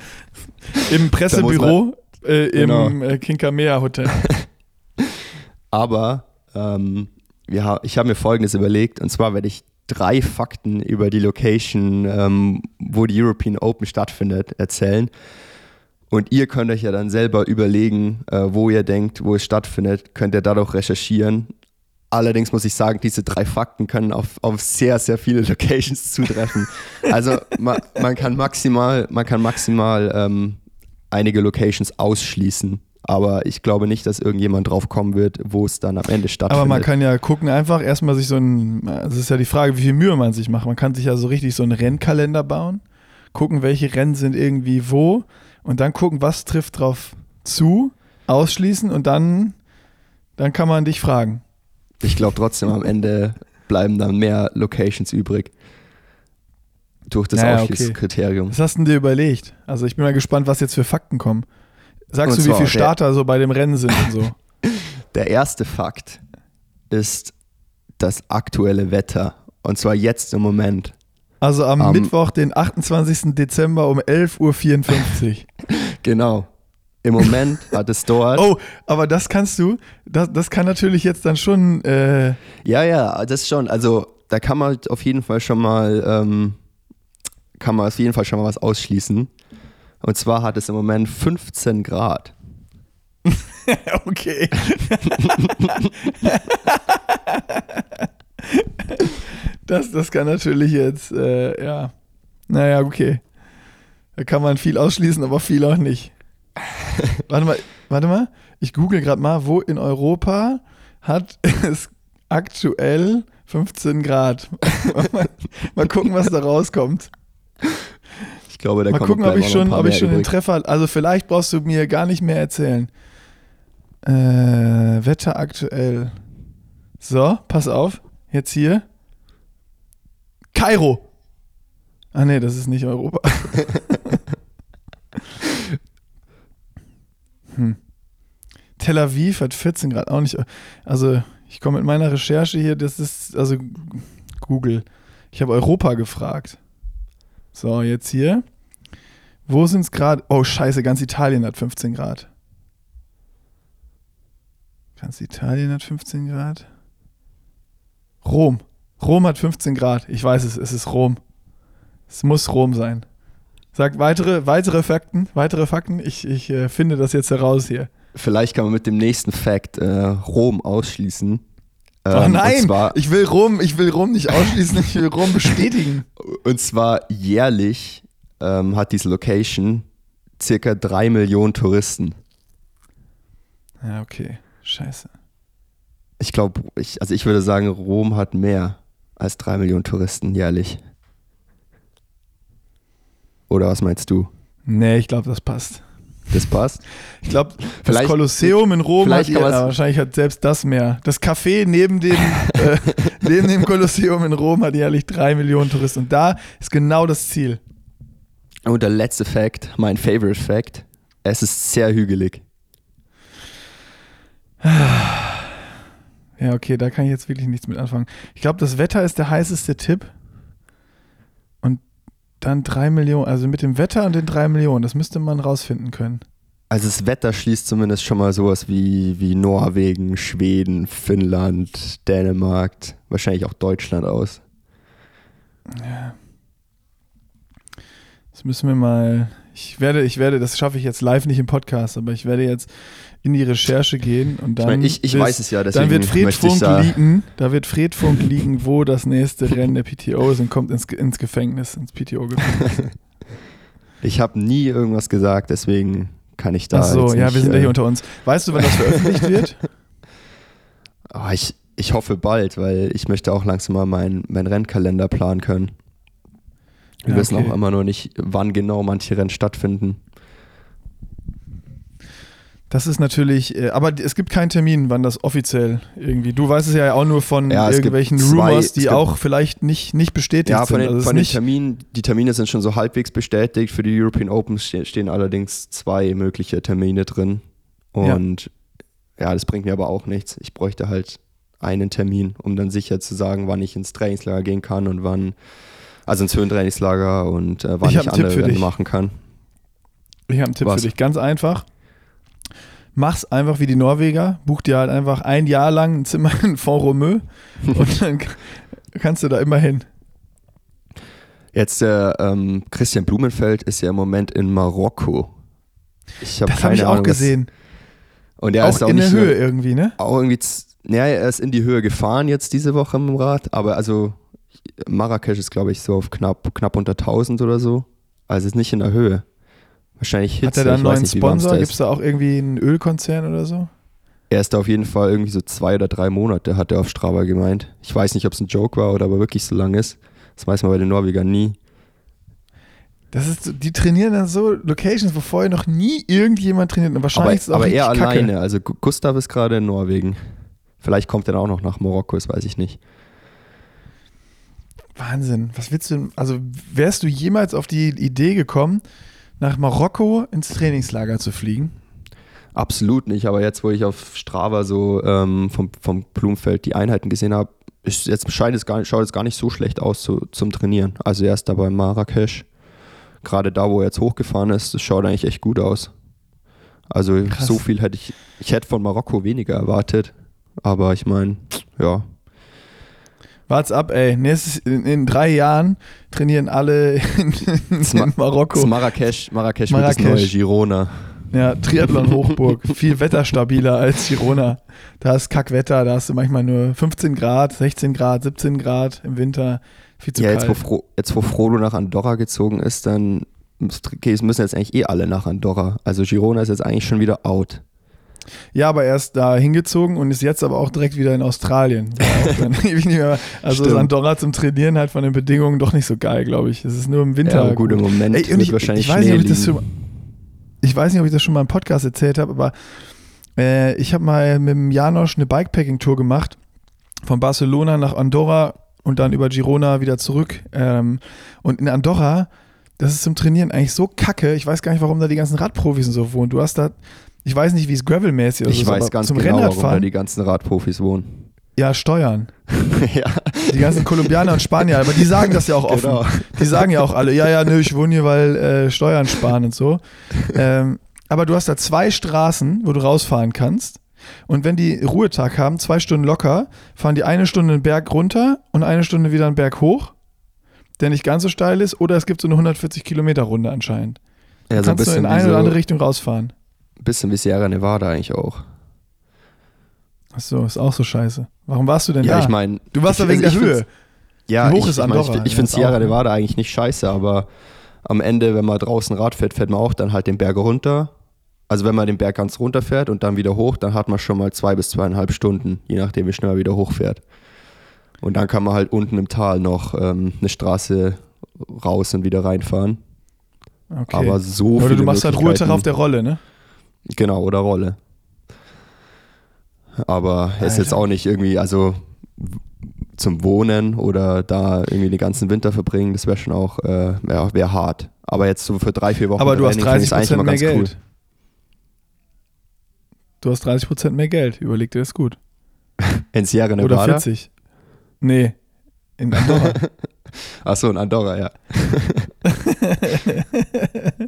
Im Pressebüro äh, im Genau. äh, Kinkamea Hotel. Aber ähm, ha ich habe mir Folgendes überlegt, und zwar werde ich drei Fakten über die Location, ähm, wo die European Open stattfindet, erzählen. Und ihr könnt euch ja dann selber überlegen, äh, wo ihr denkt, wo es stattfindet, könnt ihr dadurch recherchieren. Allerdings muss ich sagen, diese drei Fakten können auf, auf sehr, sehr viele Locations zutreffen. Also ma man kann maximal, man kann maximal ähm, einige Locations ausschließen. Aber ich glaube nicht, dass irgendjemand drauf kommen wird, wo es dann am Ende stattfindet. Aber man kann ja gucken, einfach erstmal sich so ein, das ist ja die Frage, wie viel Mühe man sich macht. Man kann sich ja so richtig so einen Rennkalender bauen, gucken, welche Rennen sind irgendwie wo und dann gucken, was trifft drauf zu, ausschließen und dann, dann kann man dich fragen. Ich glaube trotzdem, am Ende bleiben dann mehr Locations übrig. Durch das Naja, okay. Ausschließkriterium. Was hast du denn dir überlegt? Also ich bin mal gespannt, was jetzt für Fakten kommen. Sagst Und du, wie viele Starter so bei dem Rennen sind und so? Der erste Fakt ist das aktuelle Wetter. Und zwar jetzt im Moment. Also am Am- Mittwoch, den 28. Dezember um 11.54 Uhr. Genau. Im Moment hat es dort. Oh, aber das kannst du, das, das kann natürlich jetzt dann schon. Äh, Ja, ja, das schon. Also da kann man auf jeden Fall schon mal, ähm, kann man auf jeden Fall schon mal was ausschließen. Und zwar hat es im Moment 15 Grad. okay. Das, das kann natürlich jetzt, äh, ja. Naja, okay. Da kann man viel ausschließen, aber viel auch nicht. warte mal, warte mal. Ich google gerade mal, wo in Europa hat es aktuell 15 Grad. mal, mal gucken, was da rauskommt. Ich glaube, da Mal gucken, ob ich schon, ob ich schon den. Treffer. Also vielleicht brauchst du mir gar nicht mehr erzählen. Äh, Wetter aktuell. So, pass auf. Jetzt hier. Kairo. Ah nee, das ist nicht Europa. hm. Tel Aviv hat 14 Grad, auch nicht. Also ich komme mit meiner Recherche hier, das ist, also Google. Ich habe Europa gefragt. So, jetzt hier. Wo sind es gerade? Oh, scheiße, ganz Italien hat 15 Grad. Ganz Italien hat 15 Grad. Rom. Rom hat 15 Grad. Ich weiß es, es ist Rom. Es muss Rom sein. Sag weitere, weitere Fakten, weitere Fakten. Ich, ich äh, finde das jetzt heraus hier. Vielleicht kann man mit dem nächsten Fact äh, Rom ausschließen. oh Ähm, nein, Und zwar, ich will Rom, ich will Rom nicht ausschließen, ich will Rom bestätigen. und zwar jährlich ähm, hat diese Location circa drei Millionen Touristen. Ja, okay. Scheiße. Ich glaube, ich, also ich würde sagen, Rom hat mehr als drei Millionen Touristen jährlich. Oder was meinst du? Nee, ich glaube, das passt. Das passt? Ich glaube, das Vielleicht- Kolosseum in Rom hat vielleicht kann ja, wahrscheinlich hat selbst das mehr. Das Café neben dem, äh, neben dem Kolosseum in Rom hat jährlich drei Millionen Touristen. Und da ist genau das Ziel. Und der letzte Fact, mein Favorite Fact, es ist sehr hügelig. Ja, okay, da kann ich jetzt wirklich nichts mit anfangen. Ich glaube, das Wetter ist der heißeste Tipp. Und dann drei Millionen, also mit dem Wetter und den drei Millionen, das müsste man rausfinden können. Also das Wetter schließt zumindest schon mal sowas wie, wie Norwegen, Schweden, Finnland, Dänemark, wahrscheinlich auch Deutschland aus. Ja. Das müssen wir mal. Ich werde, ich werde, das schaffe ich jetzt live nicht im Podcast, aber ich werde jetzt in die Recherche gehen und dann. ich meine, ich, ich wirst- weiß es ja, deswegen Dann wird Fred Funk da, liegen, da wird Fred Funk liegen, wo das nächste Rennen der PTO ist und kommt ins, ins Gefängnis, ins PTO-Gefängnis. Ich habe nie irgendwas gesagt, deswegen kann ich da Ach so, ja, nicht, wir sind ja äh, hier unter uns. Weißt du, wann das veröffentlicht wird? ah, ich, ich hoffe bald, weil ich möchte auch langsam mal meinen mein Rennkalender planen können. Wir Ja, wissen okay. auch immer noch nicht, wann genau manche Rennen stattfinden. Das ist natürlich, äh, aber es gibt keinen Termin, wann das offiziell irgendwie. Du weißt es ja auch nur von Ja, irgendwelchen zwei- Rumors, die auch vielleicht nicht, nicht bestätigt Ja, von sind. den, also es von den Terminen, die Termine sind schon so halbwegs bestätigt. Für die European Open ste- stehen allerdings zwei mögliche Termine drin. Ja. Und ja. das bringt mir aber auch nichts. Ich bräuchte halt einen Termin, um dann sicher zu sagen, wann ich ins Trainingslager gehen kann und wann, also ins Höhentrainingslager und äh, wann Ich ich, andere machen kann. Ich habe einen Tipp Was? für dich, ganz einfach. Mach's einfach wie die Norweger, buch dir halt einfach ein Jahr lang ein Zimmer in Font-Romeu und dann kannst du da immer hin. Jetzt der ähm, Christian Blumenfeld ist ja im Moment in Marokko. Ich habe Das keine habe ich auch Ahnung, was- gesehen. Und er auch ist auch in der Höhe irgendwie, ne? auch irgendwie, ja, er ist in die Höhe gefahren jetzt diese Woche mit dem Rad, aber also Marrakesch ist glaube ich so auf knapp, knapp unter 1000 oder so. Also ist nicht in der Höhe. Wahrscheinlich Hitze. Hat er da einen neuen nicht, Sponsor? Gibt es da auch irgendwie einen Ölkonzern oder so? Er ist da auf jeden Fall irgendwie so zwei oder drei Monate, hat er auf Strava gemeint. Ich weiß nicht, ob es ein Joke war oder aber wirklich so lang ist. Das weiß man bei den Norwegern nie. Das ist, die trainieren dann so Locations, wo vorher noch nie irgendjemand trainiert. Und Aber, wahrscheinlich ist es auch aber er kacke. alleine. Also Gu- Gustav ist gerade in Norwegen. Vielleicht kommt er dann auch noch nach Marokko, das weiß ich nicht. Wahnsinn. Was willst du denn? Also, wärst du jemals auf die Idee gekommen, nach Marokko ins Trainingslager zu fliegen? Absolut nicht, aber jetzt, wo ich auf Strava so ähm, vom, vom Blumenfeld die Einheiten gesehen habe, ist jetzt scheint es gar nicht, schaut es gar nicht so schlecht aus zu, zum Trainieren. Also er ist da bei Marrakesch, gerade da, wo er jetzt hochgefahren ist, das schaut eigentlich echt gut aus. Also Krass. so viel hätte ich, ich hätte von Marokko weniger erwartet. Aber ich meine, ja, Wart's ab, ey. Nächstes, in, in drei Jahren trainieren alle in, in, Marokko. das Marrakesch, Marrakesch, wird das Marrakesch. neue Girona. Ja, Triathlon-Hochburg. Viel wetterstabiler als Girona. Da ist Kackwetter, da hast du manchmal nur 15 Grad, 16 Grad, 17 Grad im Winter. Viel zu Ja, jetzt wo, kalt. Fro jetzt wo Frodo nach Andorra gezogen ist, dann müssen jetzt eigentlich eh alle nach Andorra. Also Girona ist jetzt eigentlich schon wieder out. Ja, aber er ist da hingezogen und ist jetzt aber auch direkt wieder in Australien. Mehr- also Stimmt. Andorra zum Trainieren halt von den Bedingungen doch nicht so geil, glaube ich. Es ist nur im Winter. Ja, gut, im Moment Ey, ich, wahrscheinlich ich weiß nicht, ob ich das schon, ich weiß nicht, ob ich das schon mal im Podcast erzählt habe, aber äh, ich habe mal mit dem Janosch eine Bikepacking-Tour gemacht von Barcelona nach Andorra und dann über Girona wieder zurück. Ähm, und in Andorra, das ist zum Trainieren eigentlich so kacke. Ich weiß gar nicht, warum da die ganzen Radprofis und so wohnen. Du hast da, ich weiß nicht, wie es gravelmäßig ist, Ich weiß ganz zum genau, warum da Rennradfahren, die ganzen Radprofis wohnen. ja, Steuern. ja, Die ganzen Kolumbianer und Spanier, aber die sagen das ja auch offen. Genau. Die sagen ja auch alle, ja, ja, nö, ich wohne hier, weil äh, Steuern sparen und so. Ähm, aber du hast da zwei Straßen, wo du rausfahren kannst. Und wenn die Ruhetag haben, zwei Stunden locker, fahren die eine Stunde einen Berg runter und eine Stunde wieder einen Berg hoch, der nicht ganz so steil ist. Oder es gibt so eine 140 Kilometer Runde anscheinend. ja so ein kannst du in eine oder andere Richtung rausfahren. Bisschen wie Sierra Nevada eigentlich auch. Achso, ist auch so scheiße. Warum warst du denn Ja, da? ich meine, du warst ich- da wegen also der Höhe. Ja, Wie hoch ich, ist ich, mein, ich, ich Ja, finde Sierra Nevada eigentlich nicht scheiße, aber am Ende, wenn man draußen Rad fährt, fährt man auch dann halt den Berg runter. Also wenn man den Berg ganz runter fährt und dann wieder hoch, dann hat man schon mal zwei bis zweieinhalb Stunden, je nachdem, wie schnell man wieder hochfährt. Und dann kann man halt unten im Tal noch ähm, eine Straße raus und wieder reinfahren. Okay. Aber so oder du machst halt Ruhetag auf der Rolle, ne? Genau, oder Rolle. Aber es ist jetzt Alter. auch nicht irgendwie, also zum Wohnen oder da irgendwie den ganzen Winter verbringen, das wäre schon auch, äh, wäre wär hart. Aber jetzt so für drei, vier Wochen Aber du hast Training finde ich's 30 Prozent mehr Geld. Du hast 30 Prozent mehr Geld. Überleg dir das gut. In Sierra Oder Nevada? 40. Nee, in Andorra. Achso, in Andorra, ja.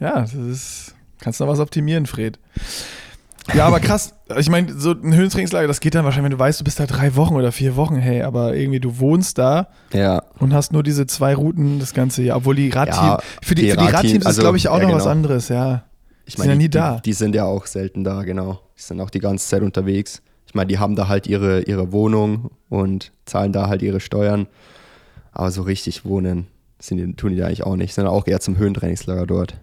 ja, das ist. Kannst noch was optimieren, Fred. Ja, aber krass. Ich meine, so ein Höhentrainingslager, das geht dann wahrscheinlich, wenn du weißt, du bist da drei Wochen oder vier Wochen, hey, aber irgendwie du wohnst da Ja, und hast nur diese zwei Routen das ganze Jahr. Obwohl die Radteam, Ja, für die, die für die Radteam- Radteams ist, also, glaube ich, auch ja, noch was genau. anderes, ja. ich Sind meine, ja nie die, da. Die, die sind ja auch selten da, genau. Die sind auch die ganze Zeit unterwegs. Ich meine, die haben da halt ihre, ihre Wohnung und zahlen da halt ihre Steuern. Aber so richtig wohnen sind die, tun die da eigentlich auch nicht. Sind auch eher zum Höhentrainingslager dort.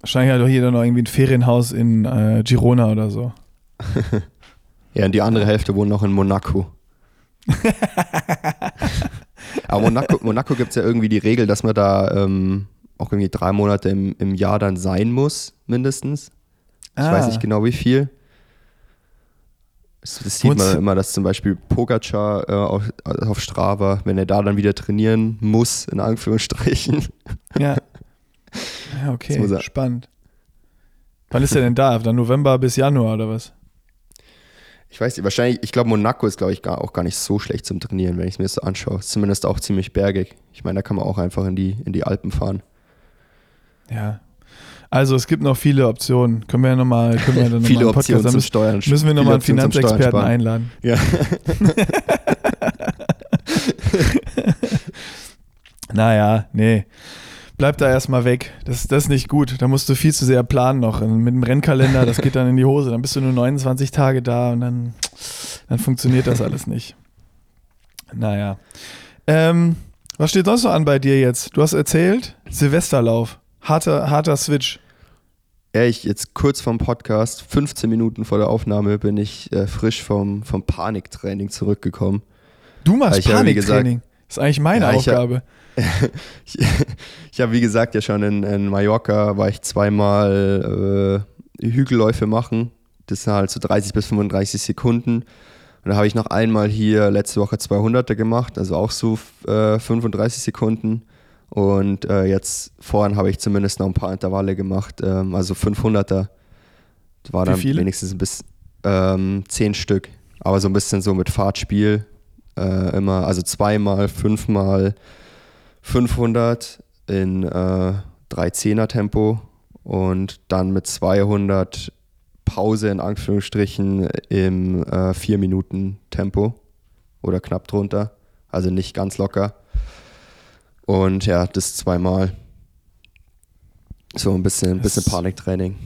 Wahrscheinlich hat doch jeder noch irgendwie ein Ferienhaus in äh, Girona oder so. Ja, und die andere Hälfte wohnt noch in Monaco. Aber Monaco, Monaco gibt es ja irgendwie die Regel, dass man da ähm, auch irgendwie drei Monate im, im Jahr dann sein muss, mindestens. Ich Ah. weiß nicht genau wie viel. Das, das sieht man immer, dass zum Beispiel Pogacar äh, auf, auf Strava, wenn er da dann wieder trainieren muss, in Anführungsstrichen. Ja. Ja, okay. Spannend. Wann ist er denn da? Dann November bis Januar oder was? Ich weiß nicht, wahrscheinlich, ich glaube, Monaco ist, glaube ich, gar, auch gar nicht so schlecht zum Trainieren, wenn ich es mir so anschaue. Ist zumindest auch ziemlich bergig. Ich meine, da kann man auch einfach in die, in die Alpen fahren. Ja. Also es gibt noch viele Optionen. Können wir ja nochmal, können wir dann noch mal Viele Podcast, Optionen dann zum müssen, Steuern. müssen wir nochmal einen Finanzexperten einladen. Ja. Naja, nee. Bleib da erstmal weg. Das, das ist nicht gut. Da musst du viel zu sehr planen noch. Mit dem Rennkalender, das geht dann in die Hose. Dann bist du nur 29 Tage da und dann, dann funktioniert das alles nicht. Naja. Ähm, was steht sonst noch an bei dir jetzt? Du hast erzählt, Silvesterlauf. Harter, harter Switch. Ja, ich jetzt kurz vom Podcast, 15 Minuten vor der Aufnahme, bin ich äh, frisch vom, vom Paniktraining zurückgekommen. Du machst Paniktraining. Das ist eigentlich meine Ja, hab- Aufgabe. Ich, habe, wie gesagt, ja schon in, in Mallorca, war ich zweimal äh, Hügelläufe machen. Das sind halt so 30 bis 35 Sekunden. Und da habe ich noch einmal hier letzte Woche 200er gemacht, also auch so äh, 35 Sekunden. Und äh, jetzt vorhin habe ich zumindest noch ein paar Intervalle gemacht, ähm, also 500er. Das war Wie dann viele? wenigstens ein bisschen ähm, 10 Stück, aber so ein bisschen so mit Fahrtspiel. Äh, immer, also zweimal, fünfmal 500 in äh, 3 10er Tempo und dann mit 200 Pause in Anführungsstrichen im äh, 4 Minuten Tempo oder knapp drunter, also nicht ganz locker. Und ja, das zweimal. So ein bisschen, bisschen Paniktraining.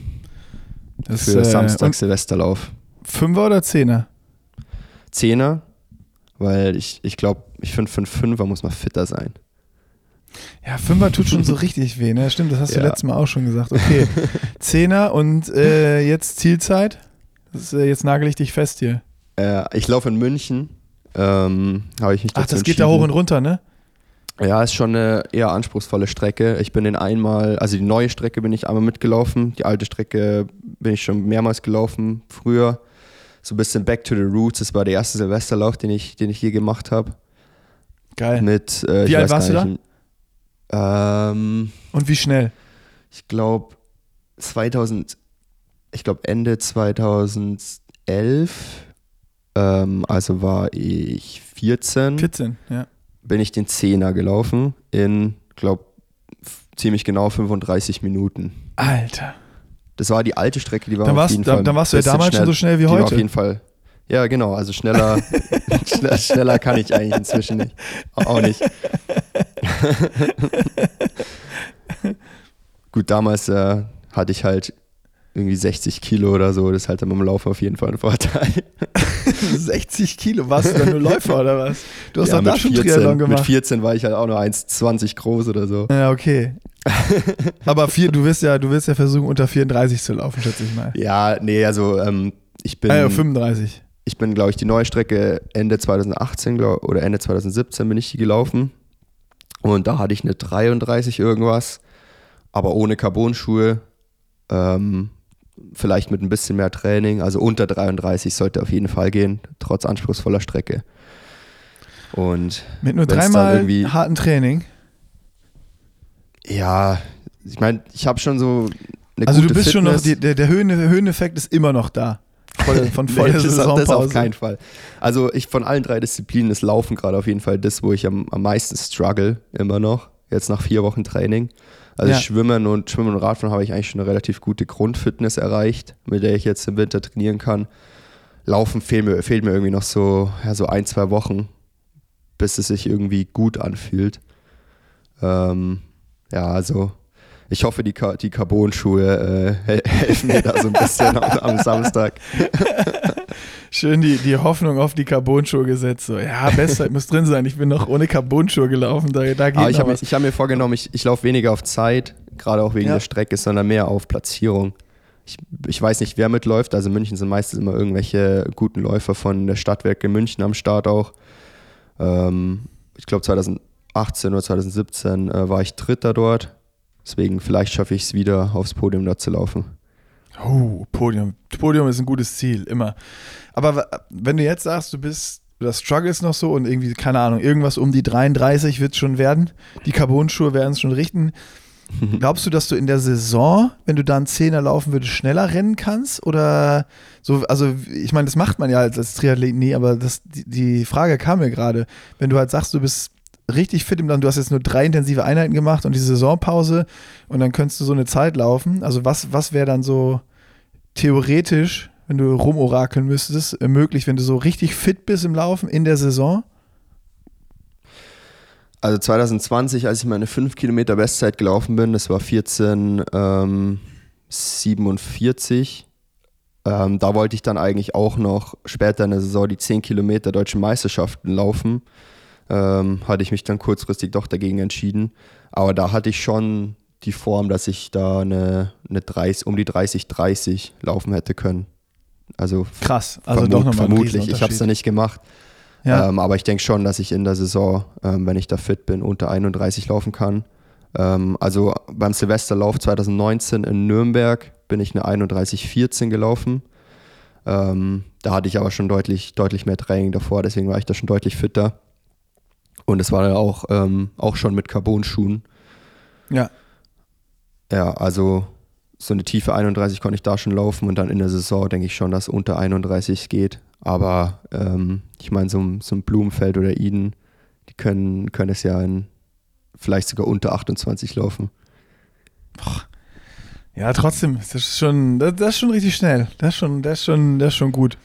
Das, für äh, Samstag Silvesterlauf. Fünfer oder Zehner? Zehner, weil ich, ich glaube, ich finde für einen Fünfer muss man fitter sein. Ja, Fünfer tut schon so richtig weh, ne? Stimmt, das hast du Ja. letztes Mal auch schon gesagt. Okay, Zehner und äh, jetzt Zielzeit. Ist, äh, jetzt nagel ich dich fest hier. Äh, ich laufe in München. Ähm, Habe ich mich Ach, das geht da hoch und runter, ne? Ja, ist schon eine eher anspruchsvolle Strecke. Ich bin den einmal, also die neue Strecke bin ich einmal mitgelaufen. Die alte Strecke bin ich schon mehrmals gelaufen früher. So ein bisschen back to the roots. Das war der erste Silvesterlauf, den ich, den ich je gemacht habe. Geil. Mit, äh, Wie alt warst du nicht, Ähm, Und wie schnell? ich glaube 2000, ich glaube Ende 2011, ähm, also war ich 14, 14, ja. bin ich den Zehner gelaufen in, glaube ziemlich genau 35 Minuten. Alter. Das war die alte Strecke, die war Dann auf jeden dann, Fall. dann warst du ja damals schon so schnell wie War auf heute. jeden Fall. Ja, genau. Also schneller, schneller, schneller kann ich eigentlich inzwischen nicht. Auch nicht. Gut, damals äh, hatte ich halt irgendwie 60 Kilo oder so. Das ist halt dann beim Laufen auf jeden Fall ein Vorteil. 60 Kilo, warst du dann nur Läufer oder was? Du hast Ja, doch da mit schon 14, Triathlon Mit gemacht. 14 war ich halt auch nur 1,20 groß oder so. Ja, okay. Aber vier, du wirst ja, du wirst ja versuchen, unter 34 zu laufen, schätze ich mal. Ja, nee, also ähm, ich bin. Ah ja, 35. ich bin, glaube ich, die neue Strecke Ende 2018 glaub, oder Ende 2017 bin ich die gelaufen. Und da hatte ich eine 33 irgendwas, aber ohne Carbon-Schuhe. Ähm, vielleicht mit ein bisschen mehr Training. Also unter 33 sollte auf jeden Fall gehen, trotz anspruchsvoller Strecke. Und Mit nur dreimal harten Training. ja, ich meine, ich habe schon so eine Also du bist schon noch, Fitness. die, der, der Höhen, Höheneffekt ist immer noch da. Der, von vor Nee, das, das Saisonpause. auf keinen Fall. Also ich von allen drei Disziplinen ist Laufen gerade auf jeden Fall das, wo ich am, am meisten struggle, immer noch. Jetzt nach vier Wochen Training. Also Ja. Schwimmen und Schwimmen und Radfahren habe ich eigentlich schon eine relativ gute Grundfitness erreicht, mit der ich jetzt im Winter trainieren kann. Laufen fehlt mir, fehlt mir irgendwie noch so, ja, so ein, zwei Wochen, bis es sich irgendwie gut anfühlt. Ähm, ja, also ich hoffe, die, Ka- die Carbon-Schuhe äh, hel- helfen mir da so ein bisschen am, am Samstag. Schön die, die Hoffnung auf die Carbon-Schuhe gesetzt. So, ja, Bestzeit muss drin sein. Ich bin noch ohne Carbon-Schuhe gelaufen. Da, da geht Aber ich habe hab mir vorgenommen, ich, ich laufe weniger auf Zeit, gerade auch wegen Ja. der Strecke, sondern mehr auf Platzierung. Ich, ich weiß nicht, wer mitläuft. Also in München sind meistens immer irgendwelche guten Läufer von der Stadtwerke München am Start auch. Ähm, ich glaube 2018 oder 2017 äh, war ich Dritter dort. Deswegen vielleicht schaffe ich es wieder aufs Podium da zu laufen. Oh, Podium. Podium ist ein gutes Ziel, immer. Aber wenn du jetzt sagst, du bist, du struggles noch so und irgendwie, keine Ahnung, irgendwas um die 33 wird es schon werden. Die Carbon-Schuhe werden es schon richten. Glaubst du, dass du in der Saison, wenn du da einen Zehner laufen würdest, schneller rennen kannst? Oder so, also ich meine, das macht man ja als, als Triathlet nie, aber das, die, die Frage kam mir gerade. Wenn du halt sagst, du bist richtig fit im Land, du hast jetzt nur drei intensive Einheiten gemacht und die Saisonpause und dann könntest du so eine Zeit laufen. Also was, was wäre dann so theoretisch, wenn du rumorakeln müsstest, möglich, wenn du so richtig fit bist im Laufen in der Saison? Also 2020, als ich meine 5 Kilometer Bestzeit gelaufen bin, das war 14, ähm, 47. Ähm, da wollte ich dann eigentlich auch noch später in der Saison die 10 Kilometer deutschen Meisterschaften laufen. Ähm, hatte ich mich dann kurzfristig doch dagegen entschieden. Aber da hatte ich schon die Form, dass ich da eine, eine 30, um die 30, 30 laufen hätte können. Also Krass, also vermut, doch nochmal vermutlich. Ich habe es dann nicht gemacht. Ja. Ähm, aber ich denke schon, dass ich in der Saison, ähm, wenn ich da fit bin, unter 31 laufen kann. Ähm, also beim Silvesterlauf 2019 in Nürnberg bin ich eine 31,14 gelaufen. Ähm, da hatte ich aber schon deutlich, deutlich mehr Training davor, deswegen war ich da schon deutlich fitter. Und es war dann auch, ähm, auch schon mit Carbon-Schuhen. ja. Ja, also so eine tiefe 31 konnte ich da schon laufen und dann in der Saison denke ich schon, dass unter 31 geht. Aber ähm, ich meine, so, ein- so ein Blumenfeld oder Eden, die können, können es ja in vielleicht sogar unter 28 laufen. Ja, trotzdem, das ist schon, das, das ist schon richtig schnell. Das ist schon, das ist schon, das ist schon gut.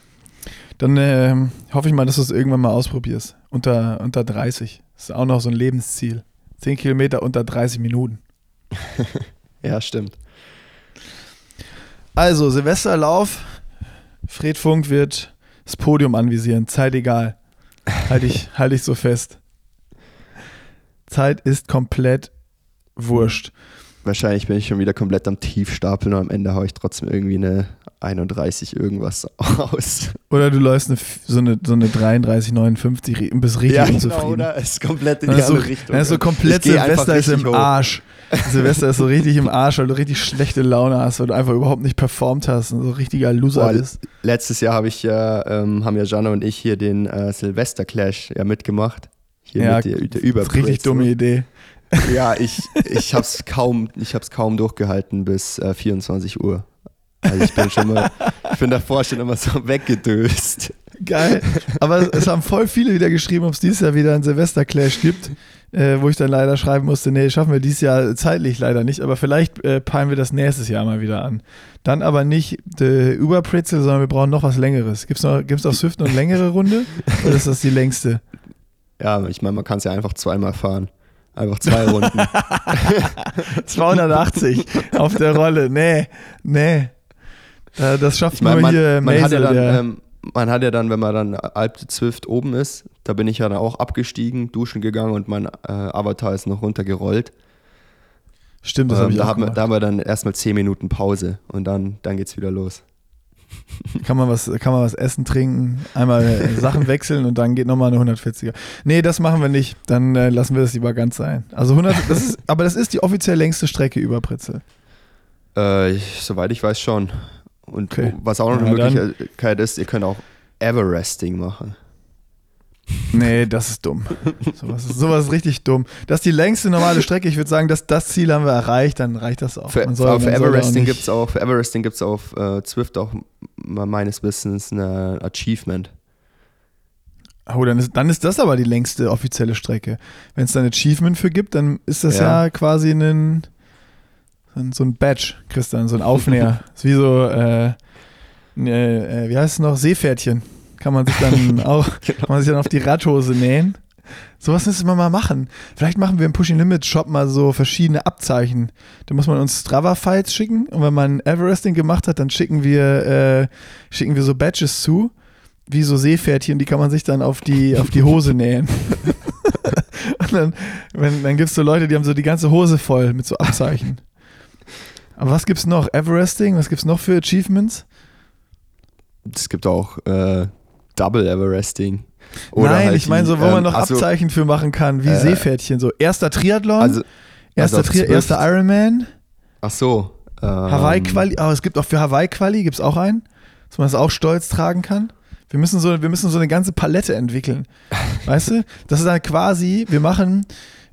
Dann äh, hoffe ich mal, dass du es irgendwann mal ausprobierst. Unter, unter 30. Das ist auch noch so ein Lebensziel. 10 Kilometer unter 30 Minuten. ja, stimmt. Also, Silvesterlauf. Fred Funk wird das Podium anvisieren. Zeit egal. Halte ich, halt ich so fest. Zeit ist komplett wurscht. Wahrscheinlich bin ich schon wieder komplett am Tiefstapeln und am Ende haue ich trotzdem irgendwie eine 31 irgendwas aus. Oder du läufst eine, so, eine, so eine 33, 59 und bist richtig ja, genau, unzufrieden. Genau, oder? Es ist komplett in die andere so, Richtung. Dann ist so komplett Silvester ist im hoch. Arsch. Silvester ist so richtig im Arsch, weil du richtig schlechte Laune hast, weil du einfach überhaupt nicht performt hast und so richtiger Loser Boah, bist. Letztes Jahr habe ich ja, ähm, haben ja Janne und ich hier den äh, Silvester Clash ja mitgemacht. Hier ja, mit der, der. Richtig dumme Idee. Ja, ich, ich habe es kaum, kaum durchgehalten bis äh, 24 Uhr. Also ich bin schon mal, ich bin davor schon immer so weggedöst. Geil. Aber es haben voll viele wieder geschrieben, ob es dieses Jahr wieder einen Silvester-Clash gibt, äh, wo ich dann leider schreiben musste, nee, schaffen wir dieses Jahr zeitlich leider nicht, aber vielleicht äh, peilen wir das nächstes Jahr mal wieder an. Dann aber nicht Überpritzel, sondern wir brauchen noch was Längeres. Gibt es noch, gibt's auf Swift noch eine längere Runde oder ist das die längste? Ja, ich meine, man kann es ja einfach zweimal fahren. Einfach zwei Runden. 280 auf der Rolle. Nee, nee. Äh, das schafft ich mein, nur man, hier man hat, ja dann, ähm, man hat ja dann, wenn man dann Alp Zwift oben ist, da bin ich ja dann auch abgestiegen, duschen gegangen und mein äh, Avatar ist noch runtergerollt. Stimmt, das ähm, habe ich da auch haben, Da haben wir dann erstmal 10 Minuten Pause und dann, dann geht's wieder los. Kann man, was, kann man was essen, trinken, einmal Sachen wechseln und dann geht nochmal eine 140er. Nee, das machen wir nicht. Dann äh, lassen wir das lieber ganz sein. Also 100, das ist, aber das ist die offiziell längste Strecke über Pretzel. Äh, ich, soweit ich weiß schon. Und okay. was auch noch eine ja, Möglichkeit ist, ihr könnt auch Everesting machen. Nee, das ist dumm. Sowas ist, sowas ist richtig dumm. Das ist die längste normale Strecke. Ich würde sagen, dass das Ziel haben wir erreicht, dann reicht das auch. Für, soll, für Everesting gibt es auch, für Everesting gibt's auf äh, Zwift auch meines Wissens ein Achievement. Oh, dann ist, dann ist das aber die längste offizielle Strecke. Wenn es da ein Achievement für gibt, dann ist das ja, ja quasi ein, so ein Badge, Christian, so ein Aufnäher. ist wie so, äh, ne, äh, wie heißt es noch, Seepferdchen. Kann man sich dann auch, genau. kann man sich dann auf die Radhose nähen. Sowas müssen wir mal machen. Vielleicht machen wir im Pushing Limits Shop mal so verschiedene Abzeichen. Da muss man uns Strava-Files schicken und wenn man Everesting gemacht hat, dann schicken wir, äh, schicken wir so Badges zu, wie so Seepferdchen, die kann man sich dann auf die, auf die Hose nähen. und dann, wenn, dann gibt es so Leute, die haben so die ganze Hose voll mit so Abzeichen. Aber was gibt's noch? Everesting? Was gibt's noch für Achievements? Es gibt auch äh, Double Everesting. Oder Nein, halt ich meine so, wo ähm, man noch also, Abzeichen für machen kann, wie äh, Seepferdchen. So erster Triathlon, also, erster, also Tri erster Ironman. Ach so. Ähm, Hawaii-Quali, oh, es gibt auch für Hawaii-Quali, gibt es auch einen, dass man das auch stolz tragen kann. Wir müssen so, wir müssen so eine ganze Palette entwickeln. weißt du? Das ist dann quasi, wir machen,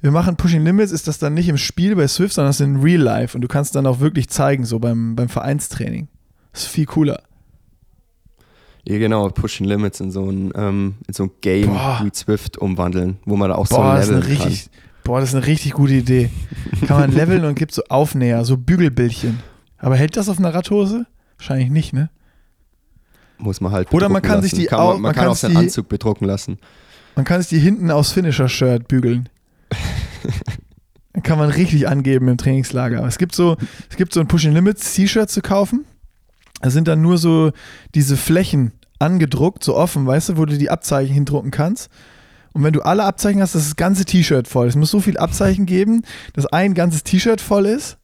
wir machen Pushing Limits, ist das dann nicht im Spiel bei Swift, sondern das ist in Real Life und du kannst dann auch wirklich zeigen, so beim, beim Vereinstraining. Das ist viel cooler. Ja, genau, Pushing Limits in so ein, ähm, in so ein Game boah. wie Swift umwandeln, wo man da auch boah, so leveln kann. Boah, das ist eine richtig gute Idee. Kann man leveln und gibt so Aufnäher, so Bügelbildchen. Aber hält das auf einer Radhose? Wahrscheinlich nicht, ne? Muss man halt Oder man kann lassen. sich die kann man, man, man kann, auch seinen Anzug bedrucken lassen. Man kann sich die hinten aus Finisher-Shirt bügeln. Kann man richtig angeben im Trainingslager. Es gibt so, es gibt so ein Pushing Limits T-Shirt zu kaufen. Da sind dann nur so diese Flächen angedruckt, so offen, weißt du, wo du die Abzeichen hindrucken kannst. Und wenn du alle Abzeichen hast, das, das ganze T-Shirt voll. Es muss so viel Abzeichen geben, dass ein ganzes T-Shirt voll ist.